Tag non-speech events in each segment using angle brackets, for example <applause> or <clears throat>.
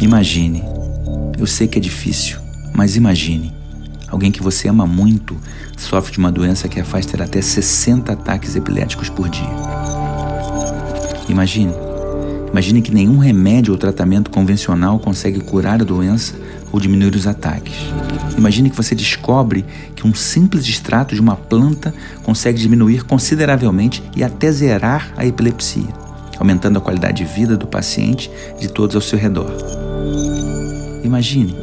Imagine. Eu sei que é difícil, mas imagine. Alguém que você ama muito sofre de uma doença que a faz ter até 60 ataques epiléticos por dia. Imagine. Imagine que nenhum remédio ou tratamento convencional consegue curar a doença ou diminuir os ataques. Imagine que você descobre que um simples extrato de uma planta consegue diminuir consideravelmente e até zerar a epilepsia, aumentando a qualidade de vida do paciente e de todos ao seu redor. Imagine.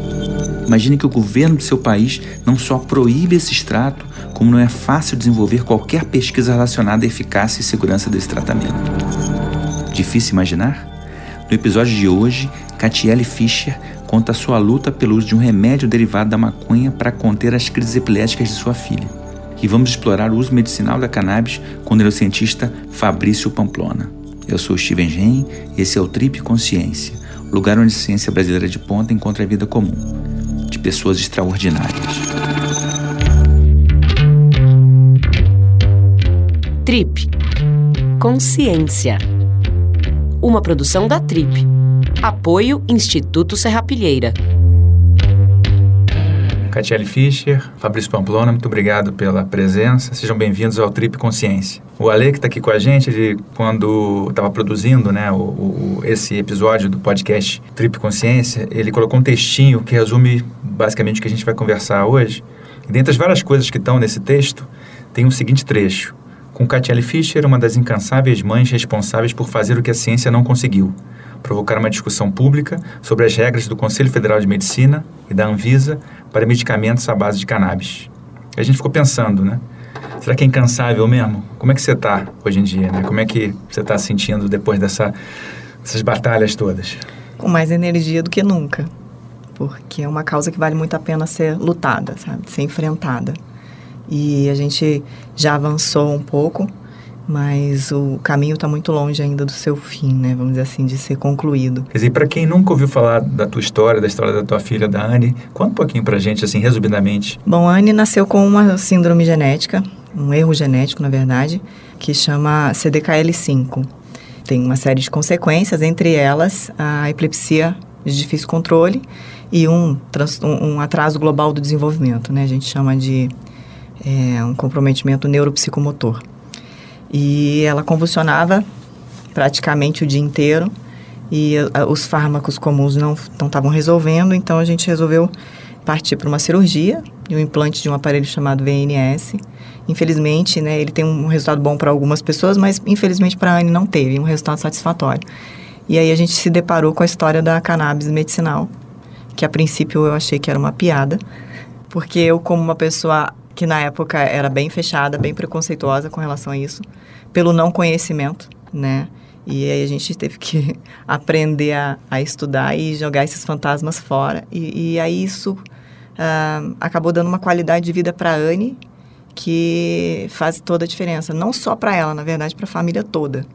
Imagine que o governo do seu país não só proíbe esse extrato, como não é fácil desenvolver qualquer pesquisa relacionada à eficácia e segurança desse tratamento. Difícil imaginar? No episódio de hoje, Catiele Fischer conta sua luta pelo uso de um remédio derivado da maconha para conter as crises epiléticas de sua filha. E vamos explorar o uso medicinal da cannabis com o neurocientista Fabrício Pamplona. Eu sou Steven Gen e esse é o Trip Consciência, lugar onde a ciência brasileira de ponta encontra a vida comum, de pessoas extraordinárias. Trip Consciência. Uma produção da Trip Apoio Instituto Serrapilheira. Catiele Fischer, Fabrício Pamplona, muito obrigado pela presença. Sejam bem-vindos ao Trip Consciência. O Ale, que está aqui com a gente, ele, quando estava produzindo né, o, o, esse episódio do podcast Trip Consciência, ele colocou um textinho que resume basicamente o que a gente vai conversar hoje. E dentre as várias coisas que estão nesse texto, tem o seguinte trecho. Com Catiele Fischer, uma das incansáveis mães responsáveis por fazer o que a ciência não conseguiu provocar uma discussão pública sobre as regras do Conselho Federal de Medicina e da Anvisa para medicamentos à base de cannabis. a gente ficou pensando, né? Será que é incansável mesmo? Como é que você está hoje em dia, né? Como é que você está sentindo depois dessa, dessas batalhas todas? Com mais energia do que nunca, porque é uma causa que vale muito a pena ser lutada, sabe? Ser enfrentada. E a gente já avançou um pouco, mas o caminho está muito longe ainda do seu fim, né? Vamos dizer assim, de ser concluído. Quer dizer, para quem nunca ouviu falar da tua história, da história da tua filha, da Anne, conta um pouquinho para a gente, assim, resumidamente. Bom, a Anne nasceu com uma síndrome genética, um erro genético, na verdade, que chama CDKL5. Tem uma série de consequências, entre elas a epilepsia de difícil controle e um, um atraso global do desenvolvimento, né? A gente chama de é, um comprometimento neuropsicomotor. E ela convulsionava praticamente o dia inteiro e a, os fármacos comuns não estavam resolvendo, então a gente resolveu partir para uma cirurgia e um implante de um aparelho chamado VNS. Infelizmente, né, ele tem um resultado bom para algumas pessoas, mas infelizmente para a Anne não teve um resultado satisfatório. E aí a gente se deparou com a história da cannabis medicinal, que a princípio eu achei que era uma piada, porque eu como uma pessoa que na época era bem fechada, bem preconceituosa com relação a isso, pelo não conhecimento, né? E aí a gente teve que <laughs> aprender a, a estudar e jogar esses fantasmas fora. E, e aí isso uh, acabou dando uma qualidade de vida para a Anne que faz toda a diferença. Não só para ela, na verdade, para a família toda.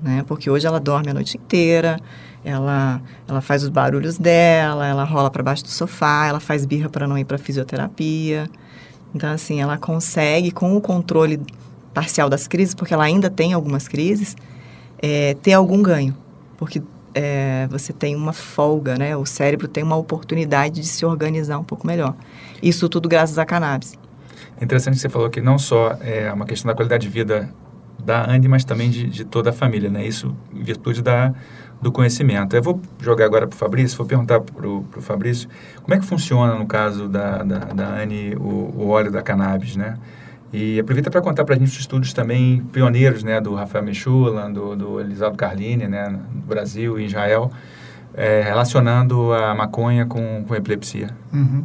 Né? Porque hoje ela dorme a noite inteira, ela, ela faz os barulhos dela, ela rola para baixo do sofá, ela faz birra para não ir para fisioterapia. Então, assim, ela consegue, com o controle parcial das crises, porque ela ainda tem algumas crises, é, ter algum ganho. Porque é, você tem uma folga, né? O cérebro tem uma oportunidade de se organizar um pouco melhor. Isso tudo graças à cannabis. É interessante que você falou que não só é uma questão da qualidade de vida da Andy, mas também de, de toda a família, né? Isso em virtude da, do conhecimento. Eu vou jogar agora para o Fabrício, vou perguntar para o Fabrício como é que funciona, no caso da, da, da Anne, o, o óleo da cannabis, né? E aproveita para contar para a gente os estudos também pioneiros, né, do Rafael Mechulan, do, do Elisaldo Carlini, né, no Brasil e Israel, é, relacionando a maconha com, com epilepsia. Uhum.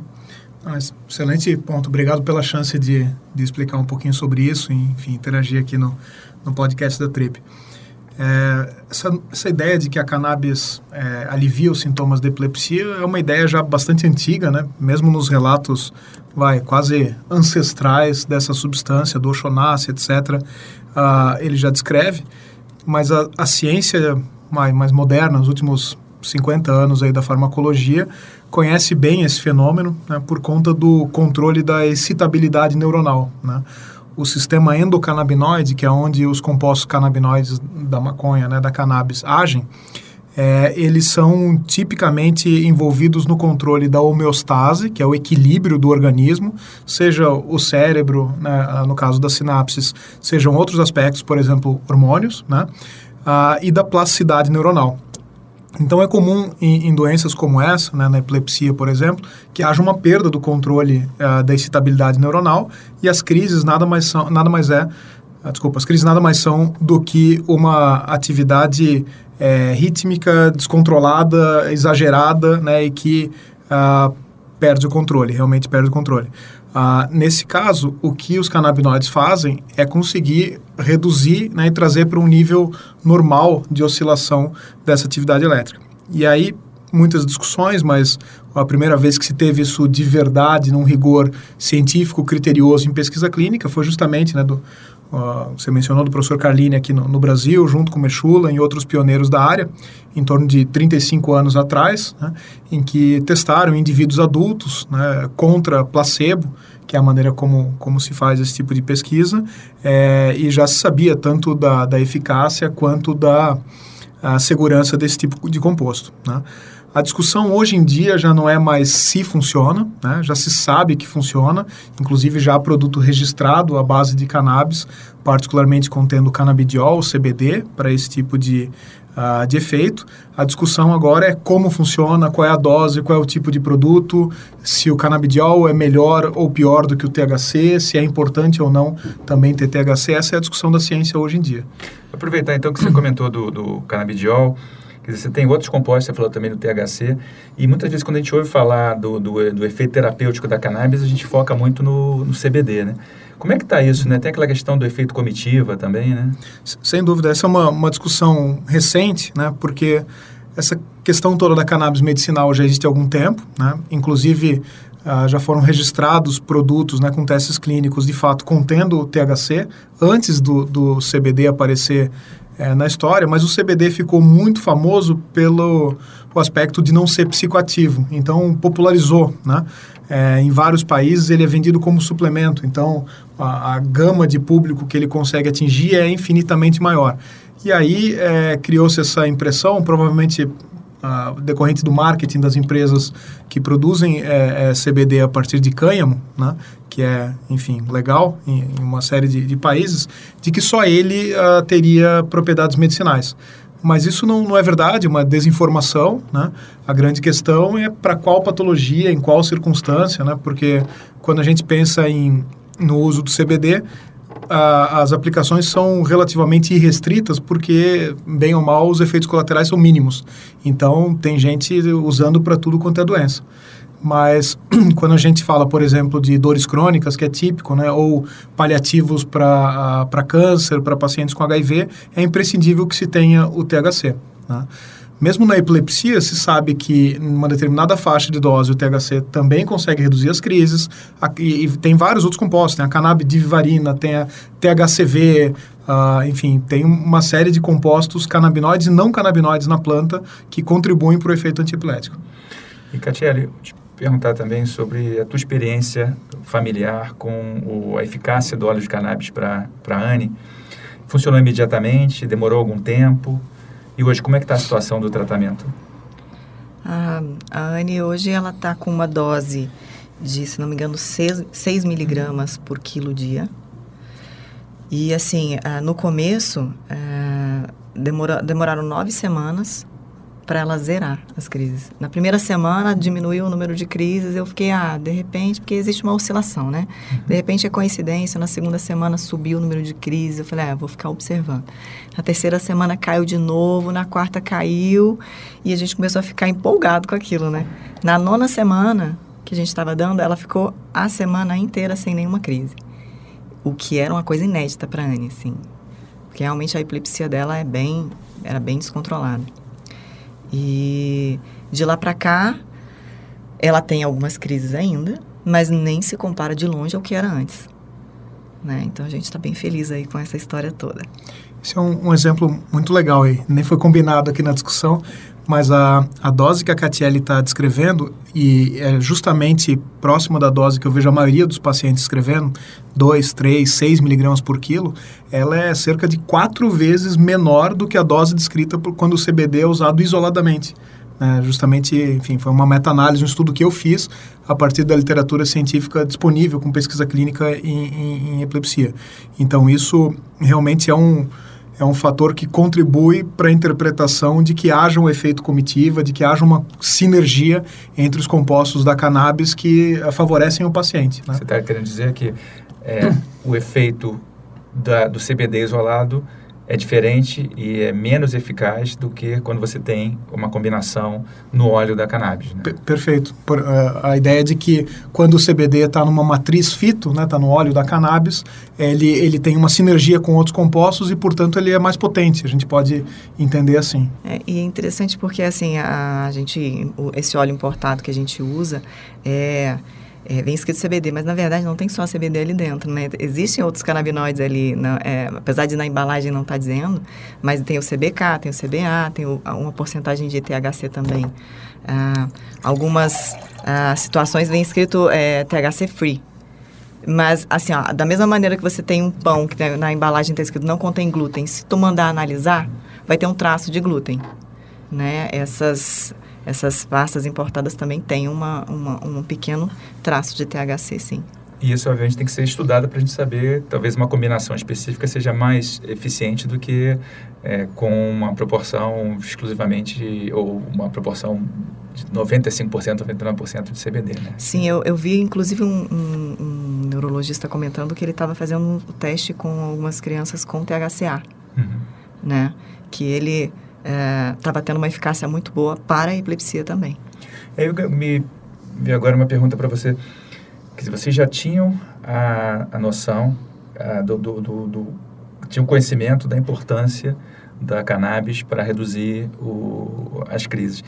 Ah, excelente ponto. Obrigado pela chance de, de explicar um pouquinho sobre isso e, enfim, interagir aqui no, no podcast da Trip. É, essa, essa, ideia de que a cannabis é, alivia os sintomas de epilepsia é uma ideia já bastante antiga, né? Mesmo nos relatos, vai, quase ancestrais dessa substância, do Oxonassi, etc., uh, ele já descreve. Mas a, a ciência mais, mais moderna, nos últimos 50 anos aí da farmacologia, conhece bem esse fenômeno né, por conta do controle da excitabilidade neuronal, né? O sistema endocannabinoide, que é onde os compostos canabinoides da maconha, né, da cannabis, agem, é, eles são tipicamente envolvidos no controle da homeostase, que é o equilíbrio do organismo, seja o cérebro, né, no caso das sinapses, sejam outros aspectos, por exemplo, hormônios, né, ah, e da plasticidade neuronal. Então é comum em, em doenças como essa, né, na epilepsia, por exemplo, que haja uma perda do controle uh, da excitabilidade neuronal e as crises nada mais são, nada mais é, uh, desculpa, as crises nada mais são do que uma atividade é, rítmica, descontrolada, exagerada, né, e que uh, perde o controle, realmente perde o controle. Uh, nesse caso, o que os canabinoides fazem é conseguir reduzir né, e trazer para um nível normal de oscilação dessa atividade elétrica. E aí, muitas discussões, mas a primeira vez que se teve isso de verdade, num rigor científico, criterioso em pesquisa clínica, foi justamente né, do, Uh, você mencionou do professor Carlini aqui no, no, Brasil, junto com Mechula e outros pioneiros da área, em torno de 35 anos atrás, né, em que testaram indivíduos adultos né, contra placebo, que é a maneira como, como se faz esse tipo de pesquisa, é, e já se sabia tanto da, da eficácia quanto da segurança desse tipo de composto. Né. A discussão hoje em dia já não é mais se funciona, né? já se sabe que funciona, inclusive já há produto registrado à base de cannabis, particularmente contendo canabidiol, CBD, para esse tipo de, uh, de efeito. A discussão agora é como funciona, qual é a dose, qual é o tipo de produto, se o canabidiol é melhor ou pior do que o THC, se é importante ou não também ter THC. Essa é a discussão da ciência hoje em dia. Aproveitar então que você comentou do, do canabidiol. Quer dizer, você tem outros compostos, você falou também do THC, e muitas vezes quando a gente ouve falar do, do, do efeito terapêutico da cannabis, a gente foca muito no, no CBD, né? Como é que está isso, né? Tem aquela questão do efeito comitiva também, né? Sem dúvida, essa é uma, uma discussão recente, né? Porque essa questão toda da cannabis medicinal já existe há algum tempo, né? Inclusive, uh, já foram registrados produtos né, com testes clínicos, de fato, contendo THC, antes do, do CBD aparecer é, na história, mas o CBD ficou muito famoso pelo o aspecto de não ser psicoativo, então popularizou, né? É, em vários países ele é vendido como suplemento, então a, a, gama de público que ele consegue atingir é infinitamente maior. E aí é, criou-se essa impressão, provavelmente decorrente do marketing das empresas que produzem é, é, CBD a partir de cânhamo, né, que é, enfim, legal em, em uma série de, de, países, de que só ele uh, teria propriedades medicinais. Mas isso não, não é verdade, uma desinformação. Né? A grande questão é para qual patologia, em qual circunstância, né? porque quando a gente pensa em, no uso do CBD, a, as aplicações são relativamente irrestritas porque, bem ou mal, os efeitos colaterais são mínimos. Então, tem gente usando para tudo quanto é doença. Mas <clears throat> quando a gente fala, por exemplo, de dores crônicas, que é típico, né, ou paliativos para câncer, para pacientes com HIV, é imprescindível que se tenha o THC. Né? Mesmo na epilepsia, se sabe que em uma determinada faixa de dose o THC também consegue reduzir as crises, a, e, e, tem vários outros compostos, tem a canabidivarina, tem a THCV, uh, ah, enfim, tem uma série de compostos canabinoides e não canabinoides na planta que contribuem para o efeito antiepilético. E, Catiele, perguntar também sobre a tua experiência familiar com o, a eficácia do óleo de cannabis para a Anne. Funcionou imediatamente? Demorou algum tempo? E hoje, como é que está a situação do tratamento? A, a Anne hoje ela está com uma dose de, se não me engano, 6, miligramas por quilo dia. E assim, no começo, é, demora, demoraram nove semanas para ela zerar as crises. Na primeira semana diminuiu o número de crises, eu fiquei, ah, de repente, porque existe uma oscilação, né? De repente é coincidência, na segunda semana subiu o número de crises, eu falei, ah, vou ficar observando. Na terceira semana caiu de novo, na quarta caiu, e a gente começou a ficar empolgado com aquilo, né? Na nona semana que a gente estava dando, ela ficou a semana inteira sem nenhuma crise. O que era uma coisa inédita para Anne, assim. Porque realmente a epilepsia dela é bem, era bem descontrolada. E de lá para cá, ela tem algumas crises ainda, mas nem se compara de longe ao que era antes. Né? Então a gente está bem feliz aí com essa história toda. Esse é um, um, exemplo muito legal aí. Nem foi combinado aqui na discussão, mas a, a dose que a Catiele está descrevendo, e é justamente próximo da dose que eu vejo a maioria dos pacientes escrevendo, 2, 3, 6 miligramas por quilo, ela é cerca de quatro vezes menor do que a dose descrita por, quando o CBD é usado isoladamente. É, justamente, enfim, foi uma meta-análise, um estudo que eu fiz a partir da literatura científica disponível com pesquisa clínica em, em, em epilepsia. Então, isso realmente é um, é um fator que contribui para a interpretação de que haja um efeito comitiva, de que haja uma sinergia entre os compostos da cannabis que favorecem o paciente. Né? Você está querendo dizer que é, o efeito da, do CBD isolado é diferente e é menos eficaz do que quando você tem uma combinação no óleo da cannabis. Né? Perfeito. Por, uh, a ideia de que quando o CBD está numa matriz fito, está né, tá no óleo da cannabis, ele, ele tem uma sinergia com outros compostos e, portanto, ele é mais potente. A gente pode entender assim. É, e é interessante porque assim a, a gente, esse óleo importado que a gente usa é é, vem escrito CBD, mas na verdade não tem só CBD ali dentro, né? Existem outros canabinoides ali, na, é, apesar de na embalagem não estar tá dizendo, mas tem o CBK, tem o CBA, tem o, uma porcentagem de THC também. Ah, algumas ah, situações vem escrito é, THC free. Mas, assim, ó, da mesma maneira que você tem um pão que na embalagem está escrito não contém glúten, se tu mandar analisar, vai ter um traço de glúten. Né? Essas essas pastas importadas também têm uma, uma, um pequeno traço de THC, sim. E isso, obviamente, tem que ser estudado para a gente saber, talvez uma combinação específica seja mais eficiente do que é, com uma proporção exclusivamente, ou uma proporção de 95%, 99% de CBD, né? Sim, eu, eu vi, inclusive, um, um, um neurologista comentando que ele estava fazendo um teste com algumas crianças com THCA, uhum. né? Que ele estava é, tendo uma eficácia muito boa para a epilepsia também. Eu me vi agora uma pergunta para você. Que vocês já tinham a, a noção a, do, do, do, do, tinham conhecimento da importância da cannabis para reduzir o, as crises.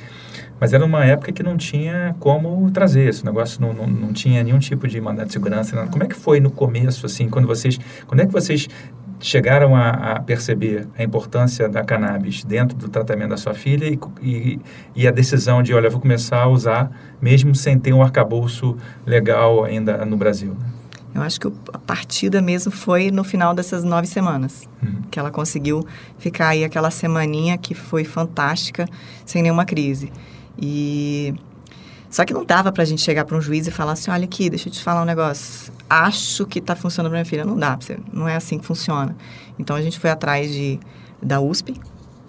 Mas era uma época que não tinha como trazer esse negócio, não, não, não tinha nenhum tipo de mandado de segurança. Nada. Como é que foi no começo, assim, quando vocês, quando é que vocês chegaram a, a, perceber a importância da cannabis dentro do tratamento da sua filha e, e, e, a decisão de, olha, vou começar a usar mesmo sem ter um arcabouço legal ainda no Brasil? Eu acho que a partida mesmo foi no final dessas nove semanas, uhum. que ela conseguiu ficar aí aquela semaninha que foi fantástica, sem nenhuma crise. E só que não dava para a gente chegar para um juiz e falar assim, olha aqui, deixa eu te falar um negócio acho que está funcionando para minha filha. Não dá, não é assim que funciona. Então a gente foi atrás de, da USP,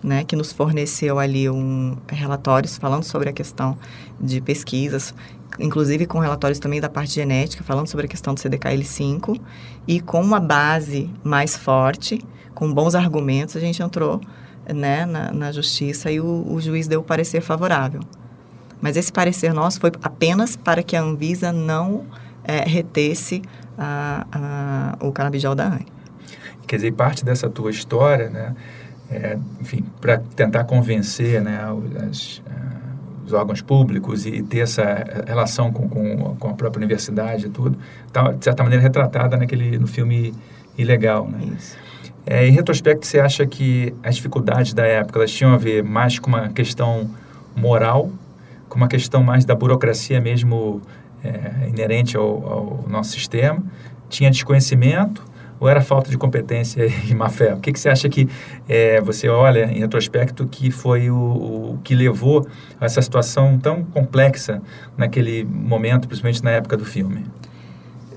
né, que nos forneceu ali um relatórios falando sobre a questão de pesquisas, inclusive com relatórios também da parte genética, falando sobre a questão do CDKL5, e com uma base mais forte, com bons argumentos, a gente entrou né, na, na justiça e o, o juiz deu o parecer favorável. Mas esse parecer nosso foi apenas para que a Anvisa não é, retesse a, a, o canabidiol da ANE. Quer dizer, parte dessa tua história, né, é, enfim, para tentar convencer né, as, os órgãos públicos e ter essa relação com, com, com a própria universidade e tudo, tá, de certa maneira retratada naquele, no filme Ilegal, né? Isso. É, em retrospecto, você acha que as dificuldades da época elas tinham a ver mais com uma questão moral, com uma questão mais da burocracia mesmo é, inerente ao, ao, nosso sistema, tinha desconhecimento ou era falta de competência <laughs> e má fé? O que, que você acha que é, você olha em retrospecto que foi o, o, que levou a essa situação tão complexa naquele momento, principalmente na época do filme?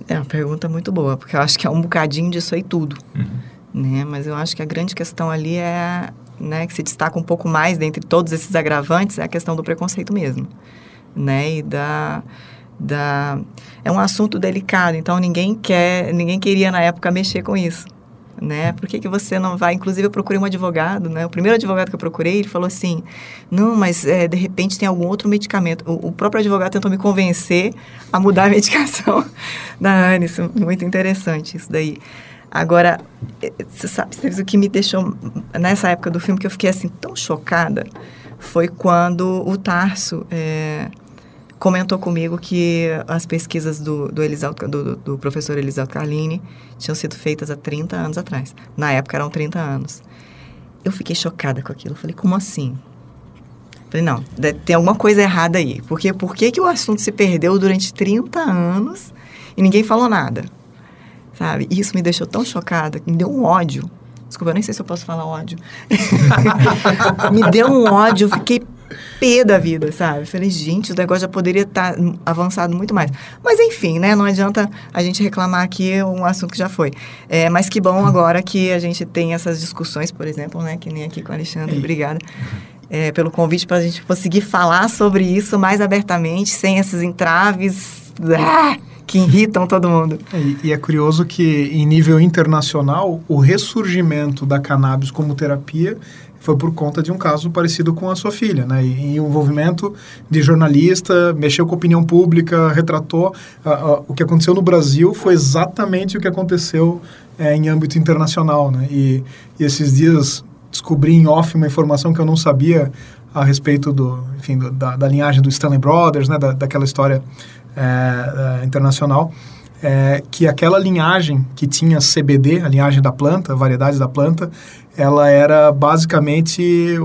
É uma pergunta muito boa, porque eu acho que é um bocadinho disso aí tudo. Uhum. Né? Mas eu acho que a grande questão ali é, né, que se destaca um pouco mais dentre todos esses agravantes, é a questão do preconceito mesmo. Né? E da da é um assunto delicado, então ninguém quer, ninguém queria na época mexer com isso, né? Por que, que você não vai? Inclusive eu procurei um advogado, né? O primeiro advogado que eu procurei, ele falou assim, não, mas é, de repente tem algum outro medicamento. O, o, próprio advogado tentou me convencer a mudar a <laughs> medicação da Anne, muito interessante isso daí. Agora, é, você sabe, o que me deixou nessa época do filme que eu fiquei assim tão chocada foi quando o Tarso é, comentou comigo que as pesquisas do, do, do, do professor Elisaldo Carlini tinham sido feitas há 30 anos atrás. Na época eram 30 anos. Eu fiquei chocada com aquilo. Eu falei, como assim? Falei, não, tem alguma coisa errada aí. Porque por que, que o assunto se perdeu durante 30 anos e ninguém falou nada? Sabe? Isso me deixou tão chocada, me deu um ódio. Desculpa, eu nem sei se eu posso falar ódio. <laughs> me deu um ódio, eu fiquei pé da vida, sabe? Falei, gente, o negócio já poderia estar tá avançado muito mais. Mas enfim, né? Não adianta a gente reclamar aqui um assunto que já foi. É, mas que bom agora que a gente tem essas discussões, por exemplo, né? Que nem aqui com o Alexandre. Obrigada é, pelo convite para a gente conseguir falar sobre isso mais abertamente, sem esses entraves ah, que irritam todo mundo. E, e, é curioso que, em nível internacional, o ressurgimento da cannabis como terapia foi por conta de um caso parecido com a sua filha, né? E, envolvimento de jornalista, mexeu com a opinião pública, retratou. O que aconteceu no Brasil foi exatamente o que aconteceu é, em âmbito internacional, né? E, e esses dias descobri em off uma informação que eu não sabia a respeito do, enfim, do, da, da, linhagem do Stanley Brothers, né, da, daquela história é, é, internacional, é, que aquela linhagem que tinha CBD, a linhagem da planta, a variedade da planta, ela era basicamente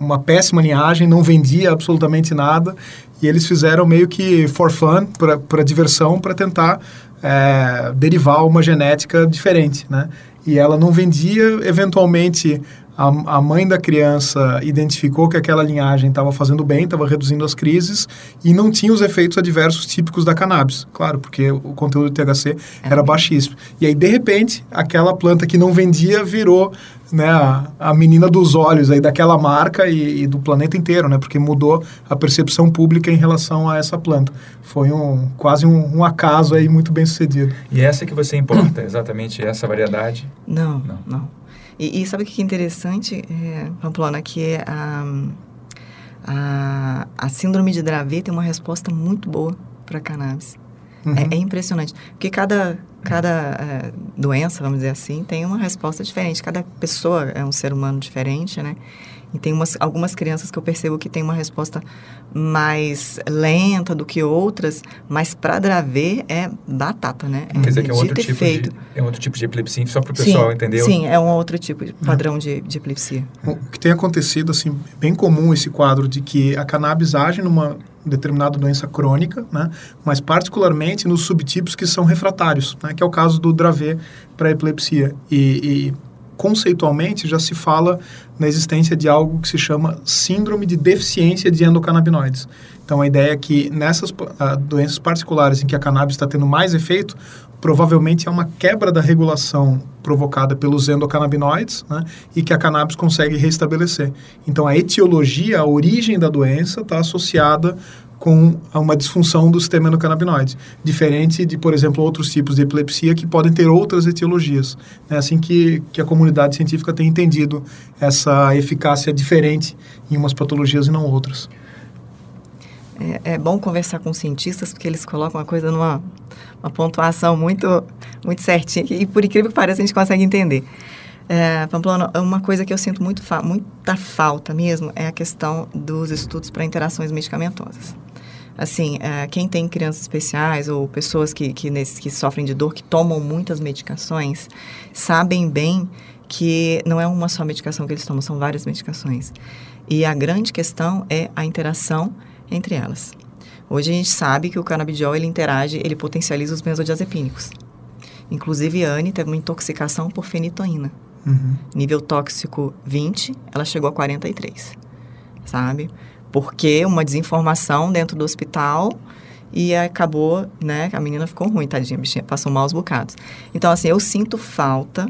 uma péssima linhagem, não vendia absolutamente nada, e eles fizeram meio que for fun, para diversão, para tentar é, derivar uma genética diferente, né? E ela não vendia, eventualmente a, a mãe da criança identificou que aquela linhagem estava fazendo bem, estava reduzindo as crises e não tinha os efeitos adversos típicos da cannabis. Claro, porque o conteúdo de THC era baixíssimo. E aí, de repente, aquela planta que não vendia virou né, a, a menina dos olhos aí daquela marca e, e, do planeta inteiro, né? Porque mudou a percepção pública em relação a essa planta. Foi um quase um, um acaso aí muito bem sucedido. E essa que você importa, exatamente essa variedade? Não, não. não. E, e sabe o que é interessante, é, Pamplona, que a, a, a síndrome de Dravet tem uma resposta muito boa para cannabis. Uhum. É, é, impressionante. Porque cada, cada é, doença, vamos dizer assim, tem uma resposta diferente. Cada pessoa é um ser humano diferente, né? E tem umas, algumas crianças que eu percebo que tem uma resposta mais lenta do que outras, mas para Dravet é batata, né? É Quer dizer que é um outro, tipo de, é um outro tipo de epilepsia, só para o pessoal entender? Sim, é um outro tipo de padrão de, de epilepsia. O que tem acontecido, assim, bem comum esse quadro de que a cannabis age numa determinada doença crônica, né? mas particularmente nos subtipos que são refratários, né? que é o caso do Dravet para epilepsia. E, e conceitualmente já se fala na existência de algo que se chama síndrome de deficiência de endocannabinoides. Então a ideia é que nessas uh, doenças particulares em que a cannabis está tendo mais efeito, provavelmente é uma quebra da regulação provocada pelos endocannabinoides né, e que a cannabis consegue restabelecer. Então a etiologia, a origem da doença está associada com uma disfunção do sistema endocannabinoide, diferente de, por exemplo, outros tipos de epilepsia que podem ter outras etiologias. É assim que, que a comunidade científica tem entendido essa eficácia diferente em umas patologias e não outras. É, é bom conversar com cientistas porque eles colocam a coisa numa uma pontuação muito, muito certinha e, por incrível que pareça, a gente consegue entender. É, Pamplona, uma coisa que eu sinto muito fa muita falta mesmo é a questão dos estudos para interações medicamentosas assim, é, quem tem crianças especiais ou pessoas que, que, nesse, que sofrem de dor, que tomam muitas medicações, sabem bem que não é uma só medicação que eles tomam, são várias medicações. E a grande questão é a interação entre elas. Hoje a gente sabe que o canabidiol ele interage, ele potencializa os benzodiazepínicos. Inclusive, a Anne teve uma intoxicação por fenitoína. Uhum. Nível tóxico 20, ela chegou a 43, sabe? porque uma desinformação dentro do hospital e acabou, né, a menina ficou ruim, tadinha, bichinha passou maus bocados. Então, assim, eu sinto falta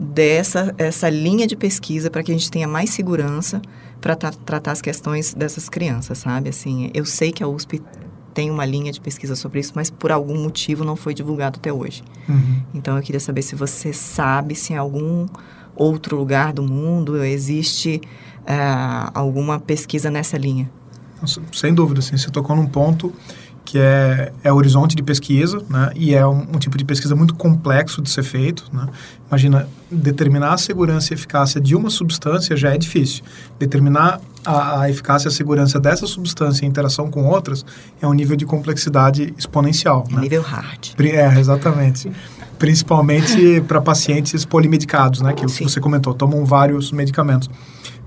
dessa essa linha de pesquisa para que a gente tenha mais segurança para tra tratar as questões dessas crianças, sabe? Assim, eu sei que a USP tem uma linha de pesquisa sobre isso, mas por algum motivo não foi divulgado até hoje. Uhum. Então, eu queria saber se você sabe se em algum outro lugar do mundo existe uh, alguma pesquisa nessa linha? Sem dúvida, sim. Você tocou num ponto que é, é horizonte de pesquisa, né? E é um, um, tipo de pesquisa muito complexo de ser feito, né? Imagina, determinar a segurança e eficácia de uma substância já é difícil. Determinar a, a eficácia e a segurança dessa substância em interação com outras é um nível de complexidade exponencial, é né? Nível hard. É, exatamente. principalmente para pacientes polimedicados, né? Que Sim. você comentou, tomam vários medicamentos.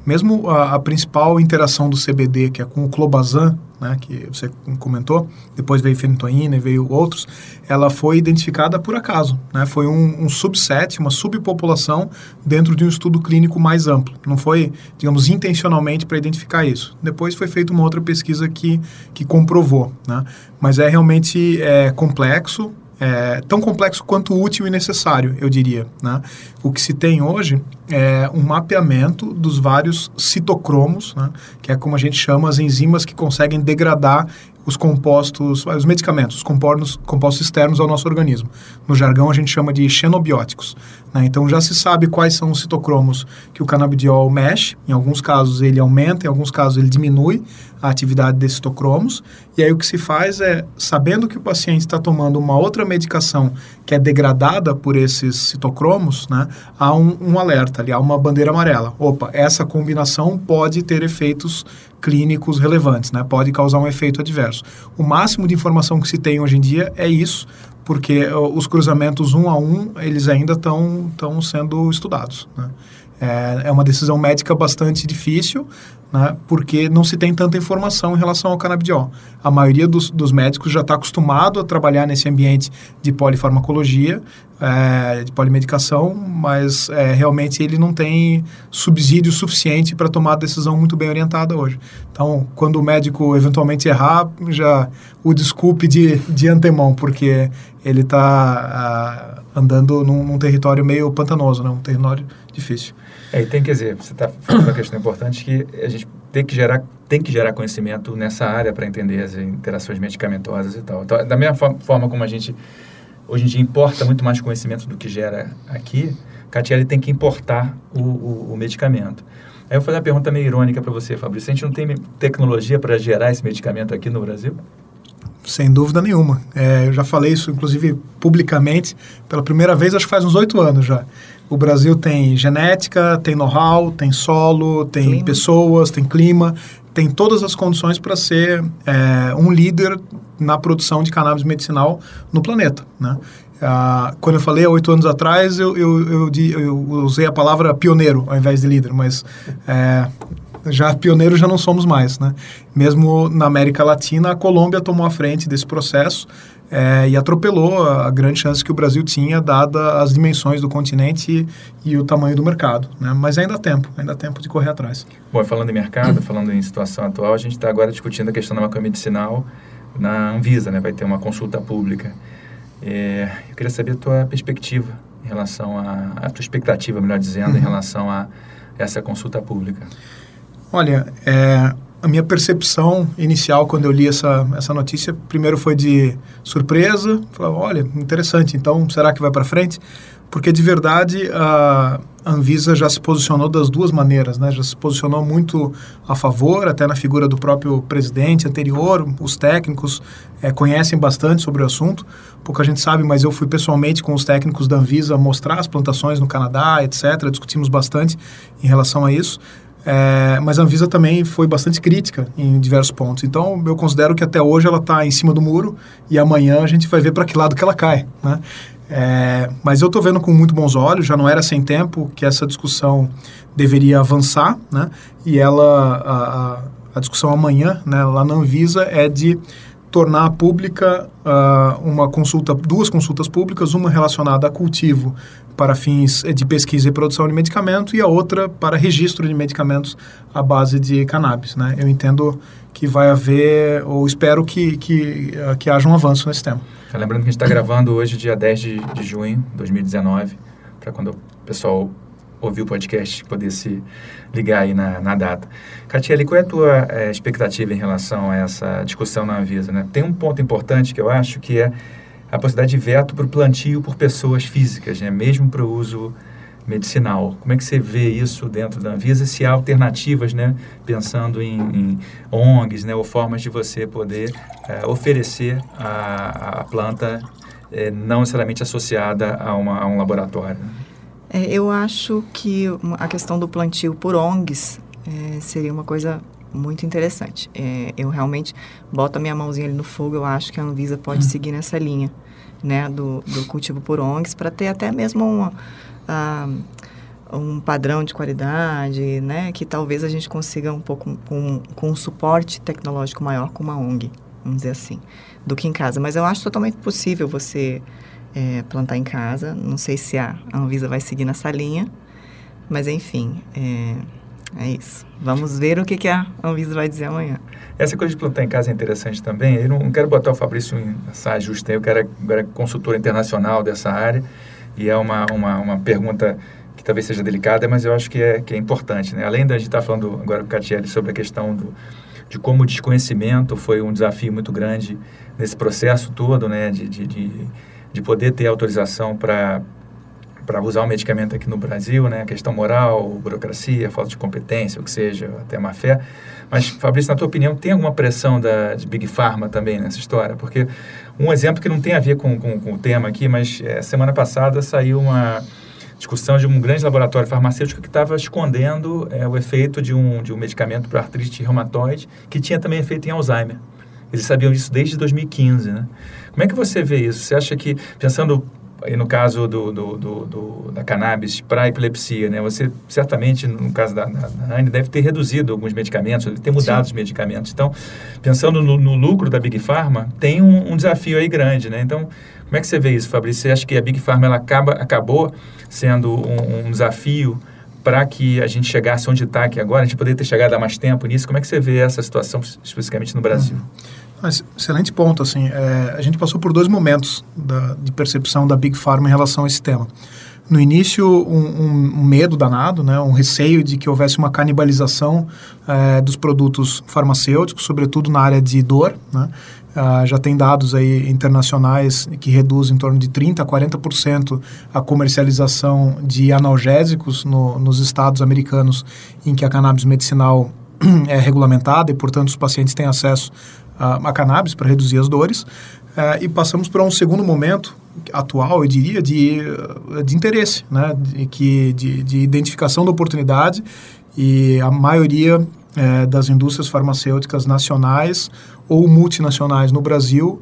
Mesmo a, a, principal interação do CBD, que é com o clobazam, né, que você comentou, depois veio fenitoína e veio outros, ela foi identificada por acaso. Né? Foi um, um, subset, uma subpopulação dentro de um estudo clínico mais amplo. Não foi, digamos, intencionalmente para identificar isso. Depois foi feita uma outra pesquisa que, que comprovou. Né? Mas é realmente é, complexo, é, tão complexo quanto útil e necessário, eu diria. Né? O que se tem hoje é um mapeamento dos vários citocromos, né? que é como a gente chama as enzimas que conseguem degradar os compostos, os medicamentos, os compostos, compostos externos ao nosso organismo. No jargão a gente chama de xenobióticos. Né? Então já se sabe quais são os citocromos que o canabidiol mexe. Em alguns casos ele aumenta, em alguns casos ele diminui a atividade desses citocromos. E aí o que se faz é, sabendo que o paciente está tomando uma outra medicação que é degradada por esses citocromos, né, há um, um alerta ali, há uma bandeira amarela. Opa, essa combinação pode ter efeitos clínicos relevantes, né? pode causar um efeito adverso. O máximo de informação que se tem hoje em dia é isso, porque os cruzamentos um a um, eles ainda estão sendo estudados. Né? É, é uma decisão médica bastante difícil, né, porque não se tem tanta informação em relação ao canabidiol. A maioria dos, dos médicos já está acostumado a trabalhar nesse ambiente de polifarmacologia, é, de polimedicação, mas é, realmente ele não tem subsídio suficiente para tomar a decisão muito bem orientada hoje. Então, quando o médico eventualmente errar, já o desculpe de, de antemão, porque ele está ah, andando num, num, território meio pantanoso, né, um território difícil. É, e tem que dizer, você está falando uma questão importante que a gente tem que gerar, tem que gerar conhecimento nessa área para entender as interações medicamentosas e tal. Então, da mesma forma como a gente hoje em dia importa muito mais conhecimento do que gera aqui, Catiele tem que importar o, o, o medicamento. Aí eu vou fazer uma pergunta meio irônica para você, Fabrício. A gente não tem tecnologia para gerar esse medicamento aqui no Brasil? Sem dúvida nenhuma. É, eu já falei isso, inclusive, publicamente, pela primeira vez, acho que faz uns oito anos já. O Brasil tem genética, tem know-how, tem solo, tem clima. pessoas, tem clima, tem todas as condições para ser é, um líder na produção de cannabis medicinal no planeta, né? Ah, quando eu falei há oito anos atrás, eu, eu, eu, eu, usei a palavra pioneiro ao invés de líder, mas é, já pioneiro já não somos mais, né? Mesmo na América Latina, a Colômbia tomou a frente desse processo é, e atropelou a, grande chance que o Brasil tinha, dada as dimensões do continente e, e, o tamanho do mercado. Né? Mas ainda há tempo, ainda há tempo de correr atrás. Bom, falando em mercado, falando em situação atual, a gente está agora discutindo a questão da maconha medicinal na Anvisa, né? vai ter uma consulta pública. É, eu queria saber a tua perspectiva em relação a, a tua expectativa, melhor dizendo, uhum. em relação a essa consulta pública. Olha, é, a minha percepção inicial quando eu li essa, essa notícia, primeiro foi de surpresa, falei, olha, interessante, então será que vai para frente? Porque de verdade a Anvisa já se posicionou das duas maneiras, né? Já se posicionou muito a favor, até na figura do próprio presidente anterior, os técnicos é, conhecem bastante sobre o assunto, pouca gente sabe, mas eu fui pessoalmente com os técnicos da Anvisa mostrar as plantações no Canadá, etc. Discutimos bastante em relação a isso. É, mas a Anvisa também foi bastante crítica em diversos pontos. Então, eu considero que até hoje ela está em cima do muro e amanhã a gente vai ver para que lado que ela cai. Né? É, mas eu estou vendo com muito bons olhos, já não era sem tempo que essa discussão deveria avançar, né? e ela, a, a, a discussão amanhã, né, lá na Anvisa, é de tornar pública uh, uma consulta, duas consultas públicas, uma relacionada a cultivo para fins de pesquisa e produção de medicamento e a outra para registro de medicamentos à base de cannabis. Né? Eu entendo que vai haver, ou espero que, que, uh, que haja um avanço nesse tema. Tá lembrando que a gente está gravando hoje, dia 10 de, de junho de 2019, para quando o pessoal ouvir o podcast poder se ligar aí na, na data. Catiele, qual é a tua é, expectativa em relação a essa discussão na Anvisa? Né? Tem um ponto importante que eu acho que é a possibilidade de veto para o plantio por pessoas físicas, né? mesmo para o uso medicinal. Como é que você vê isso dentro da Anvisa? Se há alternativas, né? pensando em, em ONGs né? ou formas de você poder é, oferecer a, a planta é, não necessariamente associada a, uma, a um laboratório. É, eu acho que a questão do plantio por ONGs é, seria uma coisa muito interessante. É, eu realmente boto a minha mãozinha ali no fogo, eu acho que a Anvisa pode uhum. seguir nessa linha. né, do, do cultivo por ONGs para ter até mesmo uma, uh, um padrão de qualidade, né, que talvez a gente consiga um pouco com, com um suporte tecnológico maior com uma ONG, vamos dizer assim, do que em casa. Mas eu acho totalmente possível você é, plantar em casa. Não sei se a Anvisa vai seguir nessa linha, mas enfim, é, é isso. Vamos ver o que, que a Anvisa vai dizer amanhã. Essa coisa de plantar em casa é interessante também. Eu não quero botar o Fabrício em saia justa, eu quero, era consultor internacional dessa área e é uma, uma, uma pergunta que talvez seja delicada, mas eu acho que é, que é importante. Né? Além da gente estar falando agora com o Catiele sobre a questão do, de como o desconhecimento foi um desafio muito grande nesse processo todo, né? de, de, de, de poder ter autorização para para usar o medicamento aqui no Brasil, né? Questão moral, burocracia, falta de competência, o que seja, até má fé. Mas, Fabrício, na tua opinião, tem alguma pressão da, de Big Pharma também nessa história? Porque um exemplo que não tem a ver com, com, com o tema aqui, mas é, semana passada saiu uma discussão de um grande laboratório farmacêutico que estava escondendo é, o efeito de um, de um medicamento para artrite reumatoide que tinha também efeito em Alzheimer. Eles sabiam disso desde 2015, né? Como é que você vê isso? Você acha que, pensando e no caso do, do, do, do da cannabis para epilepsia, né? Você certamente, no caso da, da, da Anne, deve ter reduzido alguns medicamentos, deve ter mudado Sim. os medicamentos. Então, pensando no, no, lucro da Big Pharma, tem um, um, desafio aí grande, né? Então, como é que você vê isso, Fabrício? Você acha que a Big Pharma ela acaba, acabou sendo um, um desafio para que a gente chegasse onde está aqui agora, a gente poderia ter chegado há mais tempo nisso? Como é que você vê essa situação especificamente no Brasil? Uhum. Excelente ponto. Assim, é, a gente passou por dois momentos da, de percepção da Big Pharma em relação a esse tema. No início, um, um, medo danado, né, um receio de que houvesse uma canibalização é, dos produtos farmacêuticos, sobretudo na área de dor. Né? Ah, já tem dados aí internacionais que reduzem em torno de 30% a 40% a comercialização de analgésicos no, nos estados americanos em que a cannabis medicinal <clears throat> é regulamentada e, portanto, os pacientes têm acesso a, cannabis para reduzir as dores. Uh, e passamos para um segundo momento atual, eu diria, de, de interesse, né? de, que, de, de identificação da oportunidade e a maioria é, das indústrias farmacêuticas nacionais ou multinacionais no Brasil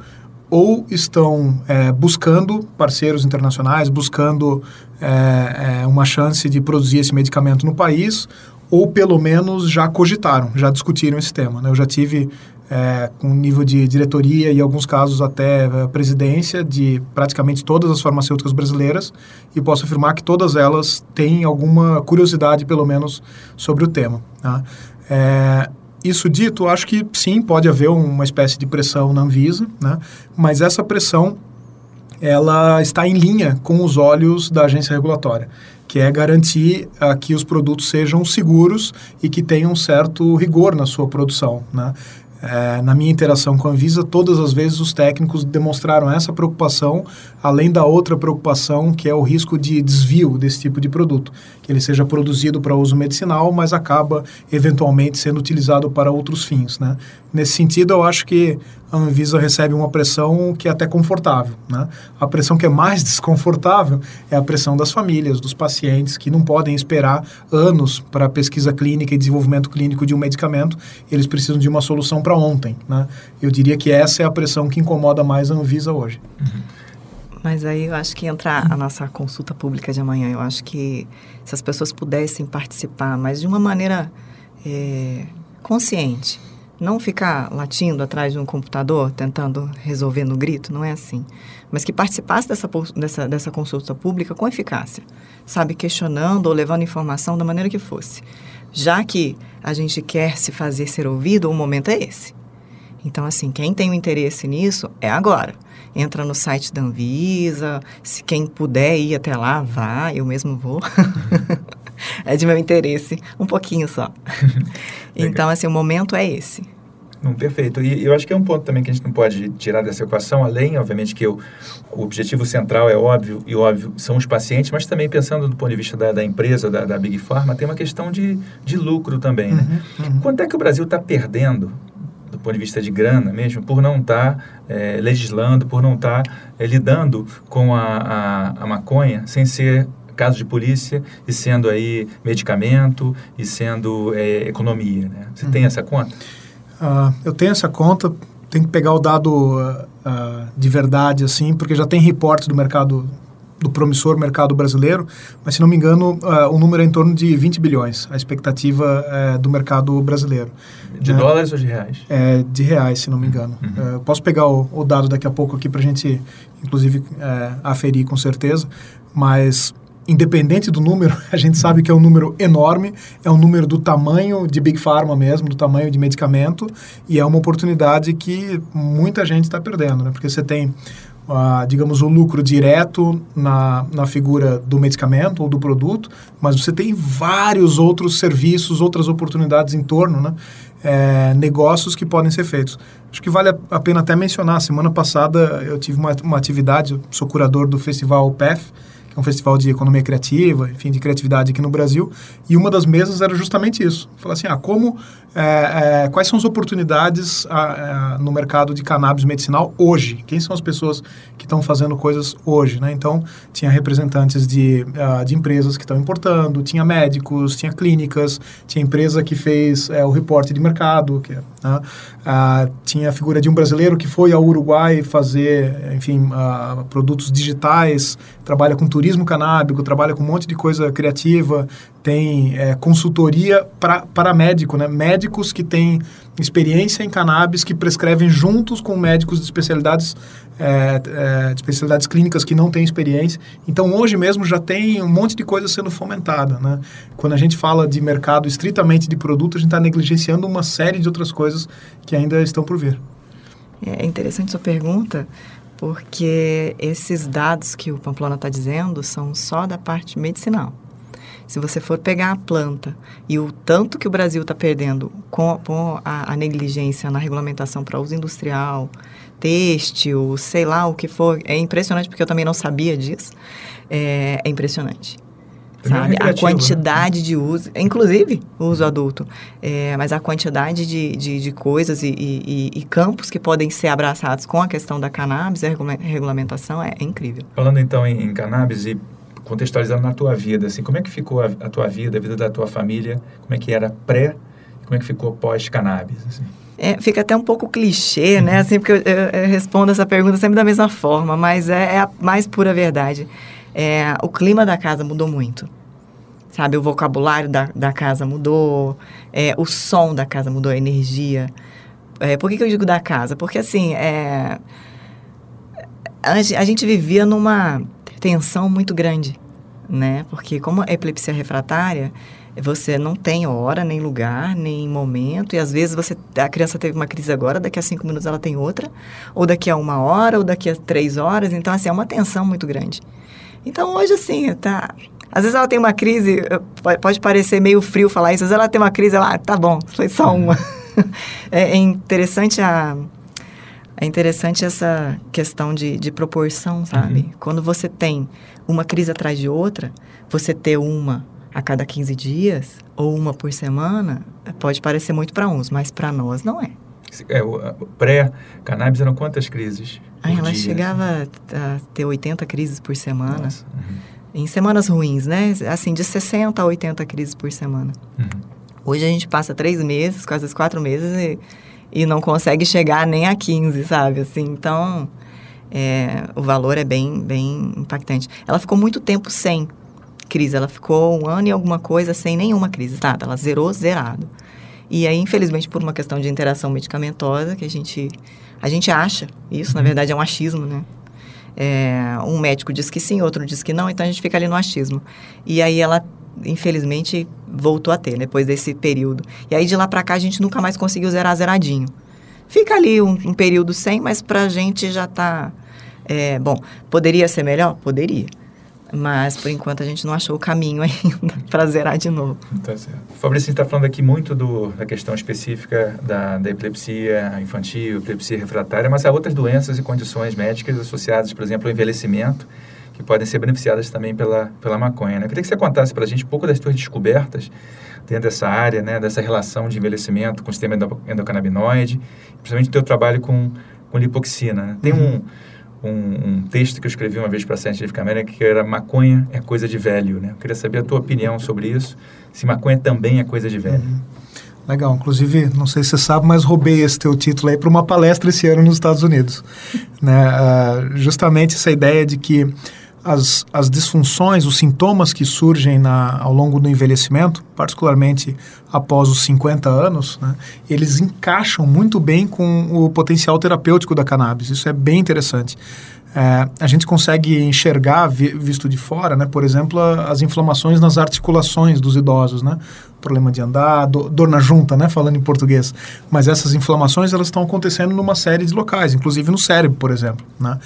ou estão é, buscando parceiros internacionais, buscando é, uma chance de produzir esse medicamento no país, ou pelo menos já cogitaram, já discutiram esse tema. Né? Eu já tive é, com nível de diretoria e, em alguns casos, até é, presidência de praticamente todas as farmacêuticas brasileiras e posso afirmar que todas elas têm alguma curiosidade, pelo menos, sobre o tema. Tá? É, isso dito, acho que sim, pode haver uma espécie de pressão na Anvisa, né? mas essa pressão ela está em linha com os olhos da agência regulatória, que é garantir uh, que os produtos sejam seguros e que tenham certo rigor na sua produção. Né? É, na minha interação com a Anvisa, todas as vezes os técnicos demonstraram essa preocupação, além da outra preocupação, que é o risco de desvio desse tipo de produto, que ele seja produzido para uso medicinal, mas acaba eventualmente sendo utilizado para outros fins. Né? Nesse sentido, eu acho que a Anvisa recebe uma pressão que é até confortável. Né? A pressão que é mais <laughs> desconfortável é a pressão das famílias, dos pacientes, que não podem esperar anos para pesquisa clínica e desenvolvimento clínico de um medicamento, eles precisam de uma solução para ontem. Né? Eu diria que essa é a pressão que incomoda mais a Anvisa hoje. Uhum. Mas aí eu acho que entra a nossa consulta pública de amanhã. Eu acho que se as pessoas pudessem participar, mas de uma maneira é, consciente, não ficar latindo atrás de um computador tentando resolver no grito, não é assim. Mas que participasse dessa, dessa, dessa consulta pública com eficácia, sabe, questionando ou levando informação da maneira que fosse já que a gente quer se fazer ser ouvido, o momento é esse. Então, assim, quem tem um interesse nisso é agora. Entra no site da Anvisa, se quem puder ir até lá, vá, eu mesmo vou. <laughs> é de meu interesse, um pouquinho só. <laughs> então, assim, o momento é esse. Não, perfeito. E eu acho que é um ponto também que a gente não pode tirar dessa equação, além, obviamente, que o, o objetivo central é óbvio e óbvio são os pacientes, mas também pensando do ponto de vista da, da empresa, da, da, Big Pharma, tem uma questão de, de lucro também. Né? Uhum, uhum. Quanto é que o Brasil está perdendo do ponto de vista de grana mesmo, por não estar tá, é, legislando, por não estar tá, é, lidando com a, a, a maconha sem ser caso de polícia e sendo aí medicamento e sendo é, economia, né? Você uhum. tem essa conta? Uh, eu tenho essa conta, tem que pegar o dado uh, de verdade, assim, porque já tem reporte do mercado do promissor mercado brasileiro, mas se não me engano, uh, o número é em torno de 20 bilhões, a expectativa uh, do mercado brasileiro. De né? dólares ou de reais? É, de reais, se não me engano. Uhum. Uh, posso pegar o, o, dado daqui a pouco aqui para a gente, inclusive, aferir com certeza, mas independente do número, <laughs> a gente sabe que é um número enorme, é um número do tamanho de Big Pharma mesmo, do tamanho de medicamento, e é uma oportunidade que muita gente está perdendo, né? Porque você tem uh, digamos, o lucro direto na, na figura do medicamento ou do produto, mas você tem vários outros serviços, outras oportunidades em torno, né? É, negócios que podem ser feitos. Acho que vale a pena até mencionar, semana passada eu tive uma, uma atividade, sou curador do festival PEF, é um festival de economia criativa, enfim, de criatividade aqui no Brasil, e uma das mesas era justamente isso. Falar assim, ah, como, é, é, quais são as oportunidades a, a, no mercado de cannabis medicinal hoje? Quem são as pessoas que estão fazendo coisas hoje, né? Então, tinha representantes de, uh, de empresas que estão importando, tinha médicos, tinha clínicas, tinha empresa que fez é, o reporte de mercado, que, uh, tinha a figura de um brasileiro que foi ao Uruguai fazer, enfim, uh, produtos digitais, trabalha com turismo canábico, trabalha com um monte de coisa criativa, tem é, consultoria para médico, né? Médicos que têm experiência em cannabis, que prescrevem juntos com médicos de especialidades, é, é, de especialidades clínicas que não têm experiência. Então, hoje mesmo já tem um monte de coisa sendo fomentada, né? Quando a gente fala de mercado estritamente de produto, a gente está negligenciando uma série de outras coisas que ainda estão por vir. É interessante sua pergunta, porque esses dados que o Pamplona está dizendo são só da parte medicinal. Se você for pegar a planta e o tanto que o Brasil está perdendo com, com a, a, negligência na regulamentação para uso industrial, têxtil, sei lá o que for, é impressionante porque eu também não sabia disso. É, é impressionante sabe? A né? quantidade né? de uso, inclusive o uso adulto, é, mas a quantidade de, de, de coisas e, e, e, campos que podem ser abraçados com a questão da cannabis e a regulamentação é, é incrível. Falando então em, em, cannabis e contextualizando na tua vida, assim, como é que ficou a, a, tua vida, a vida da tua família, como é que era pré, como é que ficou pós-cannabis, assim? É, fica até um pouco clichê, né? Uhum. Assim, porque eu, eu, eu, respondo essa pergunta sempre da mesma forma, mas é, é a mais pura verdade é, o clima da casa mudou muito. Sabe, o vocabulário da, da casa mudou, é, o som da casa mudou, a energia. É, por que, que eu digo da casa? Porque, assim, é, a, a gente vivia numa tensão muito grande, né? Porque como a epilepsia refratária, você não tem hora, nem lugar, nem momento, e às vezes você a criança teve uma crise agora, daqui a cinco minutos ela tem outra, ou daqui a uma hora, ou daqui a três horas, então assim, é uma tensão muito grande. Então, hoje, assim, tá... Às vezes ela tem uma crise, pode parecer meio frio falar isso, às vezes ela tem uma crise, ela, ah, tá bom, foi só uhum. uma. <laughs> é, é, interessante a... É interessante essa questão de, de proporção, sabe? Uhum. Quando você tem uma crise atrás de outra, você ter uma a cada 15 dias ou uma por semana, pode parecer muito para uns, mas para nós não é. é Pré-cannabis eram quantas crises? Ah, ela dia, chegava assim. a ter 80 crises por semana. Nossa, uhum. Em semanas ruins, né? Assim, de 60 a 80 crises por semana. Uhum. Hoje a gente passa três meses, quase quatro meses, e, e não consegue chegar nem a 15, sabe? Assim, então, é, o valor é bem, bem impactante. Ela ficou muito tempo sem crise. Ela ficou um ano e alguma coisa sem nenhuma crise, nada. Ela zerou, zerado. E aí, infelizmente, por uma questão de interação medicamentosa, que a gente a gente acha isso, uhum. na verdade é um achismo, né? É, um médico diz que sim, outro diz que não, então a gente fica ali no achismo. E aí ela, infelizmente, voltou a ter, depois desse período. E aí de lá para cá a gente nunca mais conseguiu zerar zeradinho. Fica ali um, um período sem, mas pra gente já tá. É, bom, poderia ser melhor? Poderia. Mas, por enquanto, a gente não achou o caminho <laughs> ainda para zerar de novo. Tá certo. Fabrício, está falando aqui muito do, da questão específica da, da epilepsia infantil, epilepsia refratária, mas há outras doenças e condições médicas associadas, por exemplo, ao envelhecimento, que podem ser beneficiadas também pela, pela maconha. Né? Eu queria que você contasse para a gente um pouco das suas descobertas dentro dessa área, né, dessa relação de envelhecimento com o sistema endocannabinoide, principalmente o teu trabalho com, com lipoxina. Né? Tem uhum. um um, um, texto que eu escrevi uma vez para a Scientific American que era maconha é coisa de velho, né? Eu queria saber a tua opinião sobre isso, se maconha também é coisa de velho. Uhum. Legal. Inclusive, não sei se você sabe, mas roubei esse teu título aí para uma palestra esse ano nos Estados Unidos. né? Uh, justamente essa ideia de que as, as disfunções, os sintomas que surgem na, ao longo do envelhecimento, particularmente após os 50 anos, né, eles encaixam muito bem com o potencial terapêutico da cannabis. Isso é bem interessante. É, a gente consegue enxergar, vi, visto de fora, né, por exemplo, a, as inflamações nas articulações dos idosos, né? Problema de andar, do, dor na junta, né, falando em português. Mas essas inflamações elas estão acontecendo numa série de locais, inclusive no cérebro, por exemplo. Né?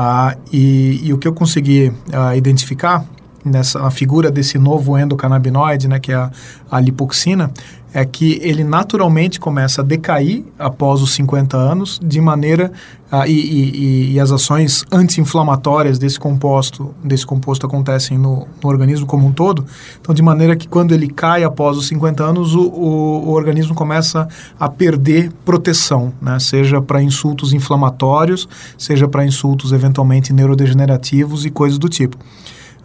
Ah, e, e, o que eu consegui ah, identificar nessa figura desse novo endocannabinoide, né, que é a, a lipoxina, é que ele naturalmente começa a decair após os 50 anos, de maneira ah, e, e, e, as ações anti-inflamatórias desse composto, desse composto acontecem no, no, organismo como um todo. Então, de maneira que quando ele cai após os 50 anos, o, o, o organismo começa a perder proteção, né? seja para insultos inflamatórios, seja para insultos eventualmente neurodegenerativos e coisas do tipo.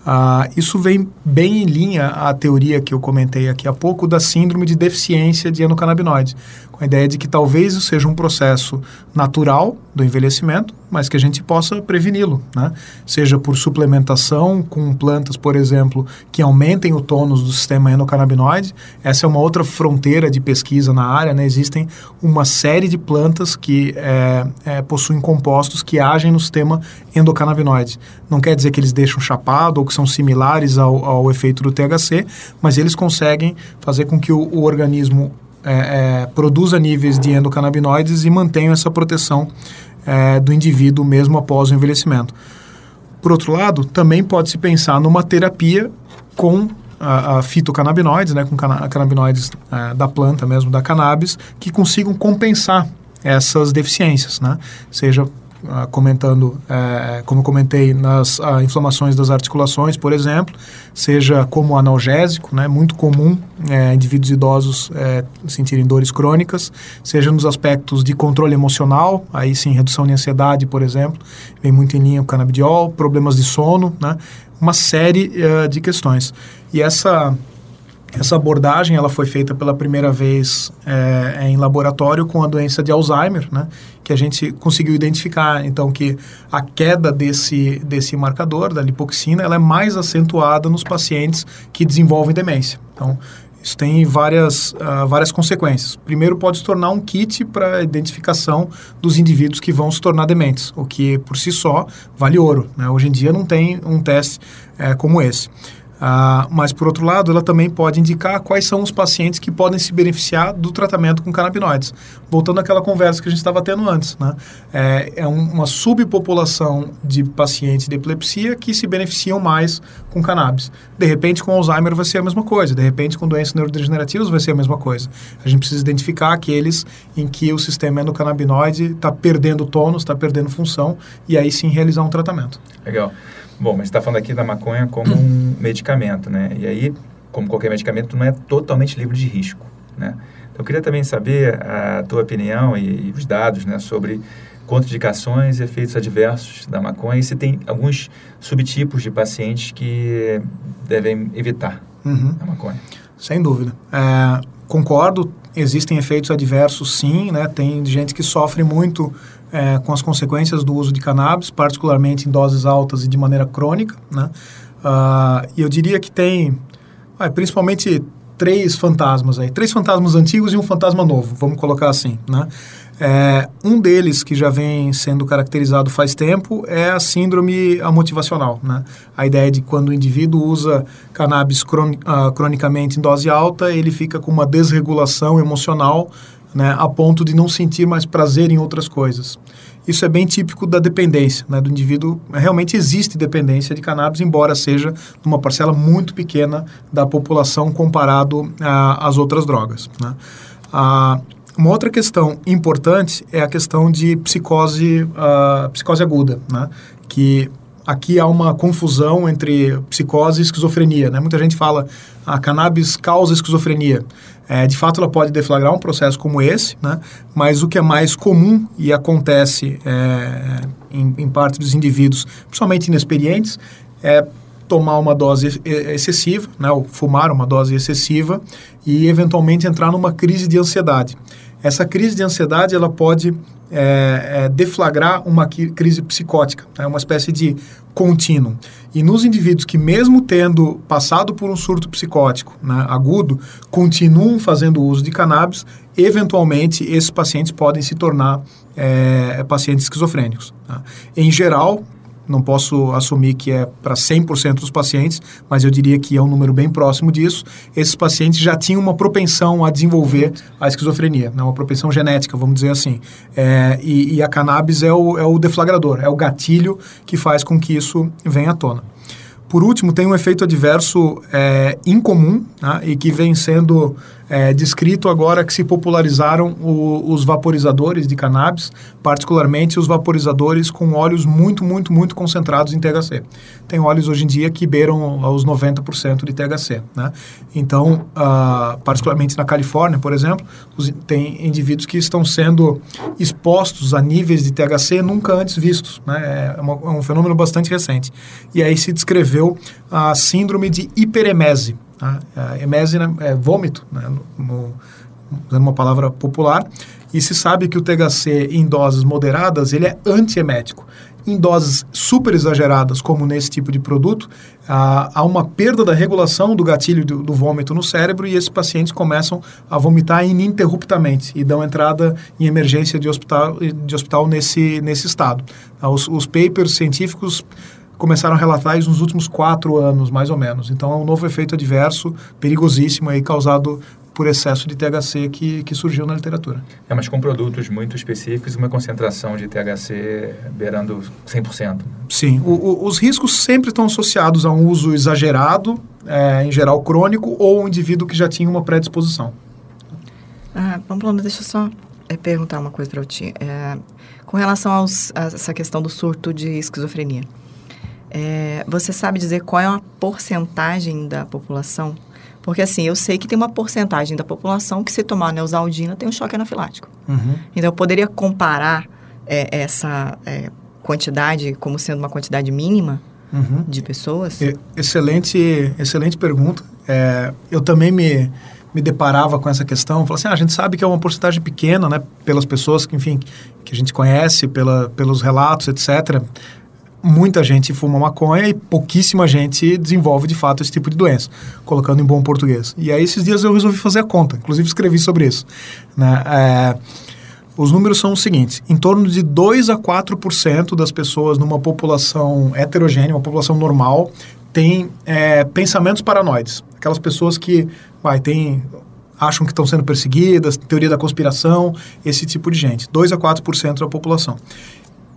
Ah, isso vem bem em linha à teoria que eu comentei aqui há pouco da síndrome de deficiência de endocannabinoides, com a ideia de que talvez isso seja um processo natural do envelhecimento, mas que a gente possa preveni-lo, né? Seja por suplementação com plantas, por exemplo, que aumentem o tônus do sistema endocannabinoide. Essa é uma outra fronteira de pesquisa na área, né? Existem uma série de plantas que é, é, possuem compostos que agem no sistema endocannabinoide. Não quer dizer que eles deixam chapado ou que são similares ao, ao efeito do THC, mas eles conseguem fazer com que o, o organismo é, é, produza níveis de endocannabinoides e mantenha essa proteção é, do indivíduo mesmo após o envelhecimento. Por outro lado, também pode-se pensar numa terapia com a, a fitocannabinoides, né, com cana canabinoides é, da planta mesmo, da cannabis, que consigam compensar essas deficiências, né? seja ah, comentando, é, como eu comentei, nas ah, inflamações das articulações, por exemplo, seja como analgésico, né, muito comum é, indivíduos idosos é, sentirem dores crônicas, seja nos aspectos de controle emocional, aí sim, redução de ansiedade, por exemplo, vem muito em linha com canabidiol, problemas de sono, né, uma série de questões. E essa essa abordagem ela foi feita pela primeira vez é, em laboratório com a doença de Alzheimer, né? que a gente conseguiu identificar. Então, que a queda desse, desse marcador, da lipoxina, ela é mais acentuada nos pacientes que desenvolvem demência. Então, isso tem várias, uh, várias consequências. Primeiro, pode se tornar um kit para identificação dos indivíduos que vão se tornar dementes, o que por si só vale ouro. Né? Hoje em dia não tem um teste é, como esse. Ah, mas, por outro lado, ela também pode indicar quais são os pacientes que podem se beneficiar do tratamento com canabinoides. Voltando àquela conversa que a gente estava tendo antes, né? É, é um, uma subpopulação de pacientes de epilepsia que se beneficiam mais com cannabis. De repente, com Alzheimer vai ser a mesma coisa. De repente, com doenças neurodegenerativas vai ser a mesma coisa. A gente precisa identificar aqueles em que o sistema endocannabinoide está perdendo tônus, está perdendo função, e aí sim realizar um tratamento. Legal. Bom, mas está falando aqui da maconha como um <laughs> medicamento, né? E aí, como qualquer medicamento, não é totalmente livre de risco, né? Então, eu queria também saber a tua opinião e, e os dados, né, sobre contraindicações e efeitos adversos da maconha e se tem alguns subtipos de pacientes que devem evitar uhum. a maconha. Sem dúvida. É, concordo, existem efeitos adversos sim, né? Tem gente que sofre muito é, com as consequências do uso de cannabis, particularmente em doses altas e de maneira crônica, né? Uh, e eu diria que tem, ah, principalmente três fantasmas aí, três fantasmas antigos e um fantasma novo, vamos colocar assim, né? É, um deles que já vem sendo caracterizado faz tempo é a síndrome motivacional, né? A ideia de quando o indivíduo usa cannabis uh, cronicamente em dose alta, ele fica com uma desregulação emocional né, a ponto de não sentir mais prazer em outras coisas. Isso é bem típico da dependência, né, do indivíduo. Realmente existe dependência de cannabis, embora seja uma parcela muito pequena da população comparado às outras drogas. Né. Ah, uma outra questão importante é a questão de psicose, uh, psicose aguda, né, que aqui há uma confusão entre psicose e esquizofrenia. Né? Muita gente fala a cannabis causa esquizofrenia. É, de fato, ela pode deflagrar um processo como esse, né? mas o que é mais comum e acontece é, em, em parte dos indivíduos, principalmente inexperientes, é tomar uma dose excessiva, né, ou fumar uma dose excessiva e eventualmente entrar numa crise de ansiedade. Essa crise de ansiedade ela pode é, é, deflagrar uma crise psicótica, é né, uma espécie de contínuo. E nos indivíduos que, mesmo tendo passado por um surto psicótico né, agudo, continuam fazendo uso de cannabis, eventualmente esses pacientes podem se tornar é, pacientes esquizofrênicos. Tá? Em geral, não posso assumir que é para 100% dos pacientes, mas eu diria que é um número bem próximo disso. Esses pacientes já tinham uma propensão a desenvolver a esquizofrenia, né? uma propensão genética, vamos dizer assim. É, e, e, a cannabis é o, é o deflagrador, é o gatilho que faz com que isso venha à tona. Por último, tem um efeito adverso é, incomum né, e que vem sendo é, descrito agora que se popularizaram o, os vaporizadores de cannabis, particularmente os vaporizadores com óleos muito, muito, muito concentrados em THC. Tem óleos hoje em dia que beiram aos 90% de THC. Né? Então, uh, particularmente na Califórnia, por exemplo, os, tem indivíduos que estão sendo expostos a níveis de THC nunca antes vistos. Né? É, uma, é um fenômeno bastante recente. E aí se descreveu a síndrome de hiperemese. Tá? A emese é vômito, né? no, usando uma palavra popular, e se sabe que o THC em doses moderadas ele é antiemético. Em doses super exageradas, como nesse tipo de produto, há, há uma perda da regulação do gatilho do, do, vômito no cérebro e esses pacientes começam a vomitar ininterruptamente e dão entrada em emergência de hospital, de hospital nesse, nesse estado. Os, os papers científicos começaram a relatar isso nos últimos quatro anos, mais ou menos. Então, é um novo efeito adverso, perigosíssimo, aí, causado por excesso de THC que, que surgiu na literatura. É, mas com produtos muito específicos, uma concentração de THC beirando 100%. Sim, o, o, os riscos sempre estão associados a um uso exagerado, é, em geral crônico, ou um indivíduo que já tinha uma predisposição. Ah, Pamplona, deixa eu só é, perguntar uma coisa para o Ti. É, com relação aos, a essa questão do surto de esquizofrenia. É, você sabe dizer qual é a porcentagem da população? Porque assim, eu sei que tem uma porcentagem da população que se tomar neosaldina tem um choque anafilático. Uhum. Então, eu poderia comparar é, essa é, quantidade como sendo uma quantidade mínima uhum. de pessoas? excelente, excelente pergunta. É, eu também me, me deparava com essa questão. Falei assim, ah, a gente sabe que é uma porcentagem pequena, né? Pelas pessoas que, enfim, que a gente conhece, pela, pelos relatos, etc muita gente fuma maconha e pouquíssima gente desenvolve de fato esse tipo de doença, colocando em bom português. E aí esses dias eu resolvi fazer a conta, inclusive escrevi sobre isso. Né? É, os números são os seguintes: em torno de 2 a 4% das pessoas numa população heterogênea, uma população normal, tem é, pensamentos paranoides. Aquelas pessoas que vai, tem, acham que estão sendo perseguidas, teoria da conspiração, esse tipo de gente. 2 a 4% da população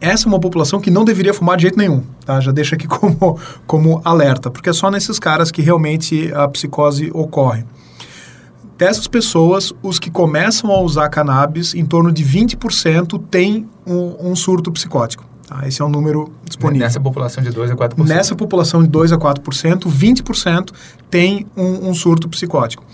essa é uma população que não deveria fumar de jeito nenhum, tá? Já deixa aqui <laughs> como, como alerta, porque é só nesses caras que realmente a psicose ocorre. Dessas pessoas, os que começam a usar cannabis, em torno de 20% têm um, um surto psicótico. Tá? Esse é o um número disponível. Nessa população de 2 a 4%? Nessa população de 2 a 4%, 20% tem um, um surto psicótico.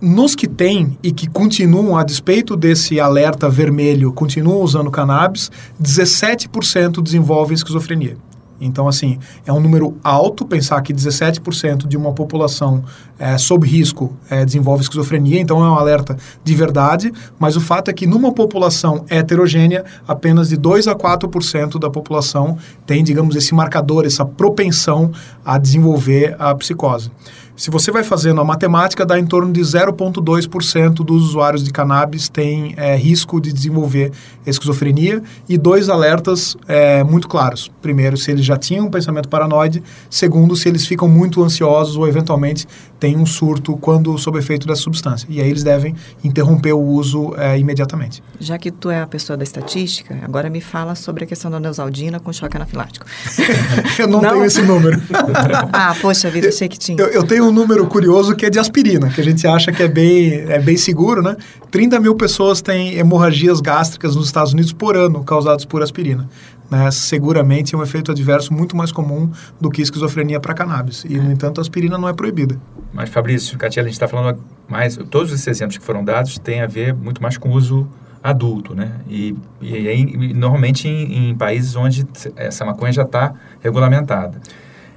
Nos que têm e que continuam, a despeito desse alerta vermelho, continuam usando cannabis, 17% desenvolvem esquizofrenia. Então, assim, é um número alto pensar que 17% de uma população é, sob risco é, desenvolve esquizofrenia, então é um alerta de verdade, mas o fato é que numa população heterogênea, apenas de 2 a 4% da população tem, digamos, esse marcador, essa propensão a desenvolver a psicose. Se você vai fazendo a matemática, dá em torno de 0,2% dos usuários de cannabis têm é, risco de desenvolver esquizofrenia e dois alertas é, muito claros. Primeiro, se eles já tinham um pensamento paranoide. Segundo, se eles ficam muito ansiosos ou eventualmente têm um surto quando sob efeito dessa substância. E aí eles devem interromper o uso é, imediatamente. Já que tu é a pessoa da estatística, agora me fala sobre a questão da neosaldina com choque anafilático. <laughs> eu não, não, tenho esse número. <laughs> ah, poxa vida, achei que tinha. Eu, eu tenho um número curioso que é de aspirina, que a gente acha que é bem, é bem seguro, né? 30 mil pessoas têm hemorragias gástricas nos Estados Unidos por ano causadas por aspirina. Né? Seguramente é um efeito adverso muito mais comum do que esquizofrenia para cannabis. E, no entanto, a aspirina não é proibida. Mas, Fabrício, Catiela, a gente está falando mais... Todos esses exemplos que foram dados têm a ver muito mais com o uso adulto, né? E, e, e normalmente em, em países onde essa maconha já está regulamentada.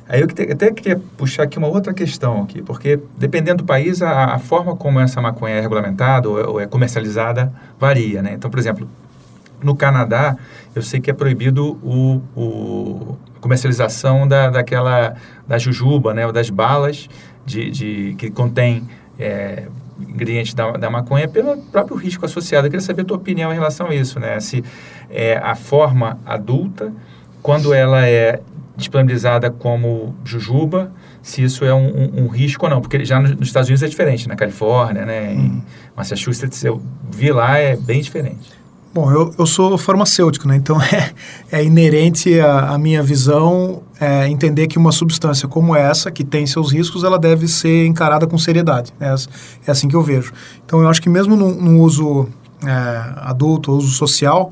Aí eu até queria puxar aqui uma outra questão aqui, porque dependendo do país, a, a forma como essa maconha é regulamentada ou, ou, é comercializada varia, né? Então, por exemplo, no Canadá, eu sei que é proibido o, o comercialização da, daquela, da jujuba, né? Ou das balas de, de que contém é, ingredientes da, da maconha pelo próprio risco associado. Eu queria saber a tua opinião em relação a isso, né? Se é, a forma adulta, quando ela é disponibilizada como jujuba, se isso é um, um, um, risco ou não. Porque já nos Estados Unidos é diferente, na Califórnia, né, em uhum. Massachusetts, eu vi lá, é bem diferente. Bom, eu, eu sou farmacêutico, né? então <laughs> é, é inerente à, minha visão é, entender que uma substância como essa, que tem seus riscos, ela deve ser encarada com seriedade. É, é assim que eu vejo. Então, eu acho que mesmo no, no uso é, adulto, uso social,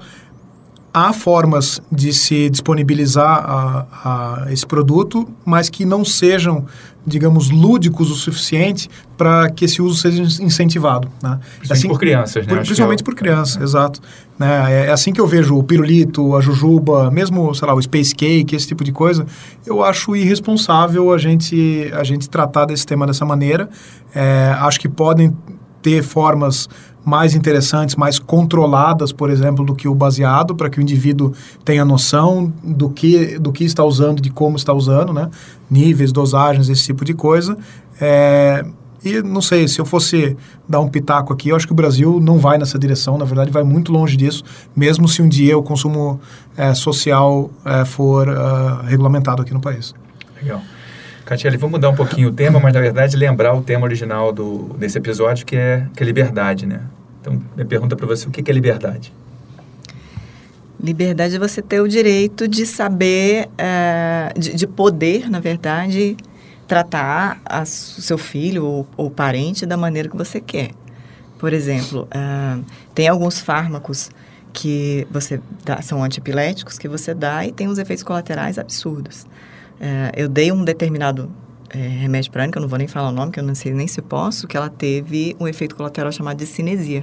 há formas de se disponibilizar a, a esse produto, mas que não sejam, digamos, lúdicos o suficiente para que esse uso seja incentivado. Né? Principalmente assim, por crianças, né? Por, principalmente é por crianças, é. exato. Né? É, é, assim que eu vejo o pirulito, a jujuba, mesmo, sei lá, o space cake, esse tipo de coisa. Eu acho irresponsável a gente, a gente tratar desse tema dessa maneira. É, acho que podem ter formas mais interessantes, mais controladas, por exemplo, do que o baseado, para que o indivíduo tenha noção do que, do que está usando, de como está usando, né? níveis, dosagens, esse tipo de coisa. É, e não sei, se eu fosse dar um pitaco aqui, eu acho que o Brasil não vai nessa direção, na verdade vai muito longe disso, mesmo se um dia o consumo é, social é, for uh, regulamentado aqui no país. Legal. Catiele, vamos mudar um pouquinho o tema, mas na verdade lembrar o tema original do, desse episódio, que é, que é liberdade, né? Então, minha pergunta para você, o que é liberdade? Liberdade é você ter o direito de saber, uh, de, de, poder, na verdade, tratar o seu filho ou, ou, parente da maneira que você quer. Por exemplo, uh, tem alguns fármacos que você dá, são antiepiléticos que você dá e tem uns efeitos colaterais absurdos. É, eu dei um determinado é, remédio para ela, que eu não vou nem falar o nome, que eu não sei nem se posso, que ela teve um efeito colateral chamado de cinesia.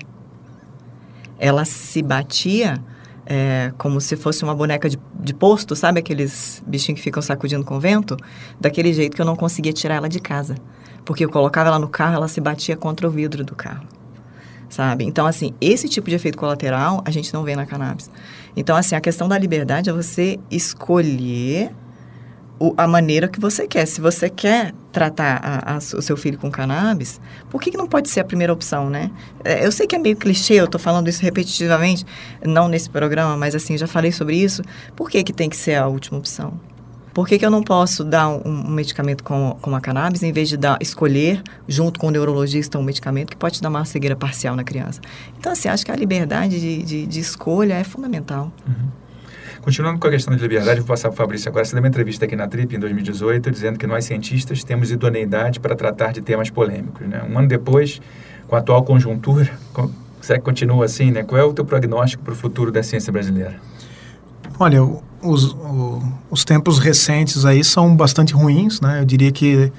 Ela se batia é, como se fosse uma boneca de, de posto, sabe aqueles bichinhos que ficam sacudindo com vento? Daquele jeito que eu não conseguia tirar ela de casa. Porque eu colocava ela no carro, ela se batia contra o vidro do carro. Sabe? Então, assim, esse tipo de efeito colateral a gente não vê na cannabis. Então, assim, a questão da liberdade é você escolher o, a maneira que você quer. Se você quer tratar a, a, o seu filho com cannabis, por que, que não pode ser a primeira opção, né? É, eu sei que é meio clichê, eu estou falando isso repetitivamente, não nesse programa, mas assim, já falei sobre isso. Por que, que tem que ser a última opção? Por que, que eu não posso dar um, um medicamento com, com a cannabis em vez de dar, escolher, junto com o neurologista, um medicamento que pode dar uma cegueira parcial na criança? Então, assim, acho que a liberdade de, de, de escolha é fundamental. Uhum. Continuando com a questão de liberdade, vou passar para o Fabrício agora. Você deu uma entrevista aqui na Trip em 2018 dizendo que nós cientistas temos idoneidade para tratar de temas polêmicos. Né? Um ano depois, com a atual conjuntura, será que continua assim? Né? Qual é o teu prognóstico para o futuro da ciência brasileira? Olha, os, os tempos recentes aí são bastante ruins, né? Eu diria que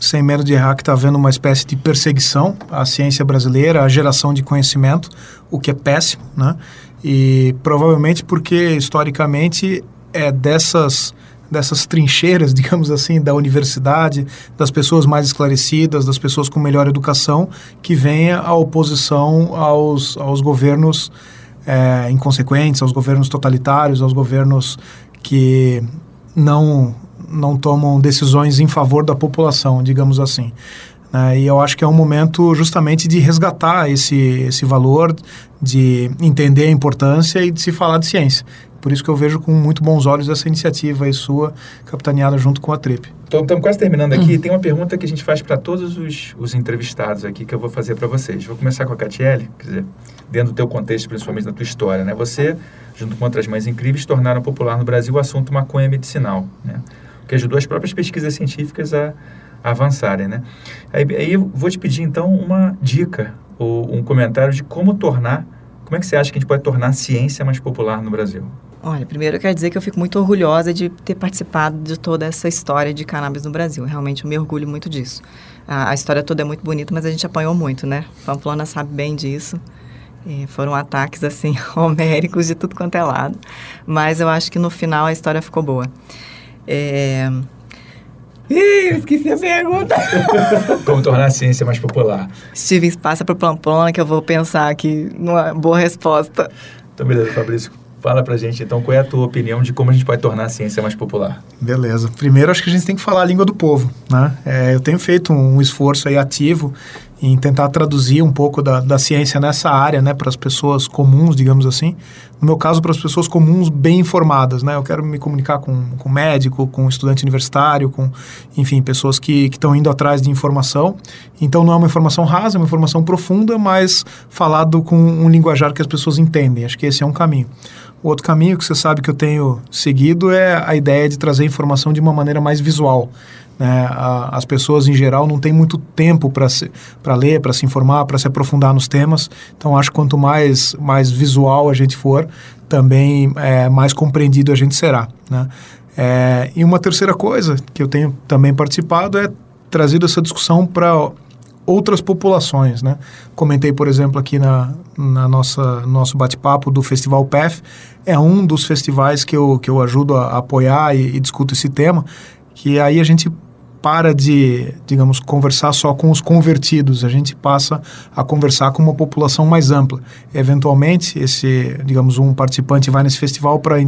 sem medo de errar, que está havendo uma espécie de perseguição à ciência brasileira, à geração de conhecimento, o que é péssimo, né? E provavelmente porque, historicamente, é dessas, dessas trincheiras, <laughs> digamos assim, da universidade, das pessoas mais esclarecidas, das pessoas com melhor educação, que vem a oposição aos, aos governos é, inconsequentes, aos governos totalitários, aos governos que não, não tomam decisões em favor da população, digamos assim. Né? E eu acho que é um momento justamente de resgatar esse, esse valor, de entender a importância e de se falar de ciência. Por isso que eu vejo com muito bons olhos essa iniciativa aí sua, capitaneada junto com a TRIP. Estamos quase terminando aqui. Hum. Tem uma pergunta que a gente faz para todos os, os, entrevistados aqui que eu vou fazer para vocês. Vou começar com a Catiele, quer dizer, dentro do teu contexto, principalmente da tua história. Né? Você, junto com outras mães incríveis, tornaram popular no Brasil o assunto maconha medicinal, né? o que ajudou as próprias pesquisas científicas a avançarem, né? Aí, aí eu vou te pedir então uma dica ou um comentário de como tornar, como é que você acha que a gente pode tornar a ciência mais popular no Brasil? Olha, primeiro eu quero dizer que eu fico muito orgulhosa de ter participado de toda essa história de cannabis no Brasil. Realmente eu me orgulho muito disso. A, a história toda é muito bonita, mas a gente apanhou muito, né? Pamplona sabe bem disso. E foram ataques, assim, <laughs> homéricos de tudo quanto é lado. Mas eu acho que no final a história ficou boa. É, Ih, eu esqueci a pergunta. <laughs> Como tornar a ciência mais popular. Stevens, passa pro Pamplona que eu vou pensar aqui numa boa resposta. Então, beleza, Fabrício. Fala pra gente, então, qual é a tua opinião de como a gente pode tornar a ciência mais popular? Beleza. Primeiro, acho que a gente tem que falar a língua do povo, né? É, eu tenho feito um esforço aí ativo em tentar traduzir um pouco da, da ciência nessa área, né, para as pessoas comuns, digamos assim. No meu caso, para as pessoas comuns bem informadas, né? Eu quero me comunicar com, com médico, com estudante universitário, com, enfim, pessoas que estão indo atrás de informação. Então, não é uma informação rasa, é uma informação profunda, mas falado com um linguajar que as pessoas entendem. Acho que esse é um caminho. O outro caminho que você sabe que eu tenho seguido é a ideia de trazer informação de uma maneira mais visual. Né? A, as pessoas, em geral, não têm muito tempo para ler, para se informar, para se aprofundar nos temas. Então, acho que quanto mais, mais visual a gente for, também é, mais compreendido a gente será. Né? É, e uma terceira coisa que eu tenho também participado é trazido essa discussão para outras populações, né? Comentei, por exemplo, aqui na, na nossa nosso bate-papo do Festival PEF, é um dos festivais que eu, que eu ajudo a, a apoiar e, e discuto esse tema, que aí a gente para de, digamos, conversar só com os convertidos, a gente passa a conversar com uma população mais ampla. Eventualmente, esse, digamos, um participante vai nesse festival para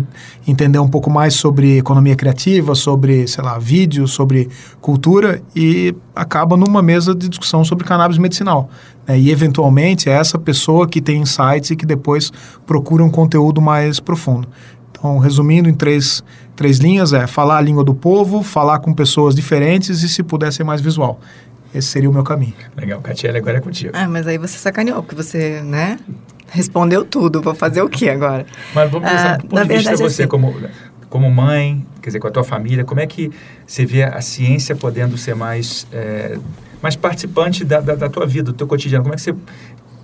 entender um pouco mais sobre economia criativa, sobre, sei lá, vídeo, sobre cultura e acaba numa mesa de discussão sobre cannabis medicinal. Né? E, eventualmente, é essa pessoa que tem insights e que depois procura um conteúdo mais profundo. Então, resumindo em três três linhas é falar a língua do povo, falar com pessoas diferentes e se puder ser mais visual. Esse seria o meu caminho. Legal, Catiele, agora é contigo. Ah, mas aí você sacaneou, porque você, né, respondeu tudo. Vou fazer o quê agora? Mas vamos pensar, ah, do ponto de vista verdade, você assim, como, como mãe, quer dizer, com a tua família, como é que você vê a ciência podendo ser mais, é, mais participante da, da, da tua vida, do teu cotidiano? Como é que você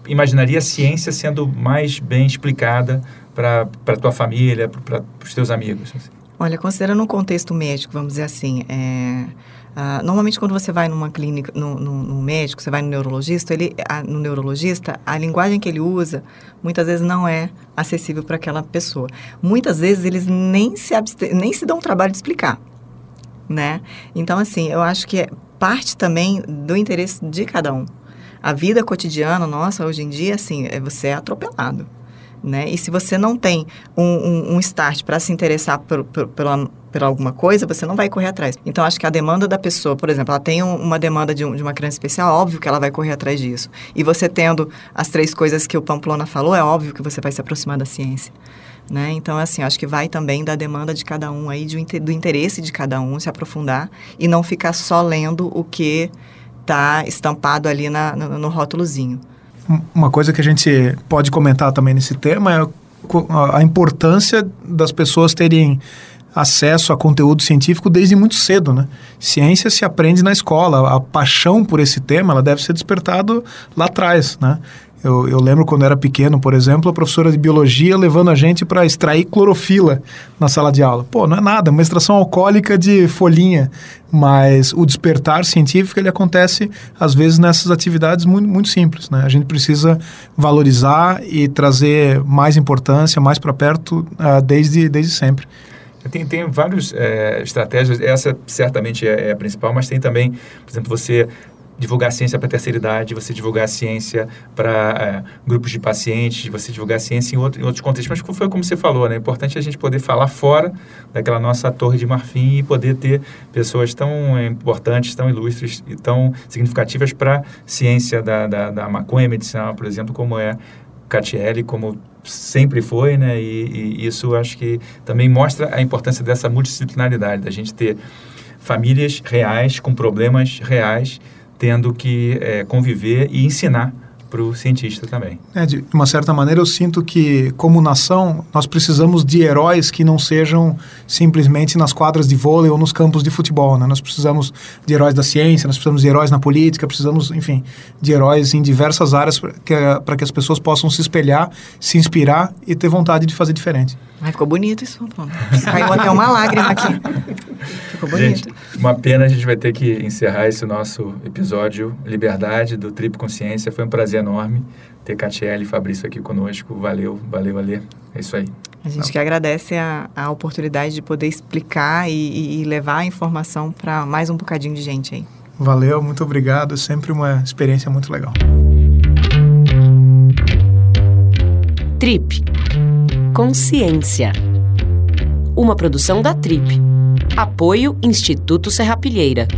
imaginaria a ciência sendo mais bem explicada para a tua família, para os teus amigos? Assim? Olha, considerando um contexto médico, vamos dizer assim, é, uh, normalmente quando você vai numa clínica, no médico, você vai no neurologista, ele, a, no neurologista, a linguagem que ele usa muitas vezes não é acessível para aquela pessoa. Muitas vezes eles nem se, nem se dão o trabalho de explicar, né? Então, assim, eu acho que é parte também do interesse de cada um. A vida cotidiana nossa, hoje em dia, assim, é, você é atropelado né? E se você não tem um, um, um start para se interessar por, por, pela, por alguma coisa, você não vai correr atrás. Então, acho que a demanda da pessoa, por exemplo, ela tem um, uma demanda de, um, de, uma criança especial, óbvio que ela vai correr atrás disso. E você tendo as três coisas que o Pamplona falou, é óbvio que você vai se aproximar da ciência. Né? Então, assim, acho que vai também da demanda de cada um aí, de, do interesse de cada um se aprofundar e não ficar só lendo o que está estampado ali na, no, no rótulozinho. Uma coisa que a gente pode comentar também nesse tema é a importância das pessoas terem acesso a conteúdo científico desde muito cedo, né? Ciência se aprende na escola, a paixão por esse tema, ela deve ser despertado lá atrás, né? Eu, eu lembro quando era pequeno, por exemplo, a professora de biologia levando a gente para extrair clorofila na sala de aula. Pô, não é nada, uma extração alcoólica de folhinha, mas o despertar científico ele acontece às vezes nessas atividades muito, muito simples, né? A gente precisa valorizar e trazer mais importância, mais para perto uh, desde, desde sempre. Tem, tem várias é, estratégias, essa certamente é, é, a principal, mas tem também, por exemplo, você divulgar ciência para a terceira idade, você divulgar ciência para é, grupos de pacientes, você divulgar ciência em, outro, em outros contextos. Mas foi como você falou, né? É importante a gente poder falar fora daquela nossa torre de marfim e poder ter pessoas tão importantes, tão ilustres e tão significativas para a ciência da, da, da maconha medicinal, por exemplo, como é Catiele, como sempre foi, né? E, e isso acho que também mostra a importância dessa multidisciplinaridade, da gente ter famílias reais com problemas reais tendo que é, conviver e ensinar para o cientista também. É, de uma certa maneira, eu sinto que, como nação, nós precisamos de heróis que não sejam simplesmente nas quadras de vôlei ou nos campos de futebol. Né? Nós precisamos de heróis da ciência, nós precisamos de heróis na política, precisamos, enfim, de heróis em diversas áreas para que, que as pessoas possam se espelhar, se inspirar e ter vontade de fazer diferente. Ai, ficou bonito isso, Pronto. Caiu até uma lágrima aqui. Ficou bonito. Gente, uma pena a gente vai ter que encerrar esse nosso episódio Liberdade do Trip Consciência. Foi um prazer enorme ter Catiele e Fabrício aqui conosco. Valeu, valeu, Alê. É isso aí. A gente que agradece a, a oportunidade de poder explicar e, e levar a informação para mais um bocadinho de gente aí. Valeu, muito obrigado. Sempre uma experiência muito legal. Trip Consciência. Uma produção da Trip. Apoio Instituto Serrapilheira.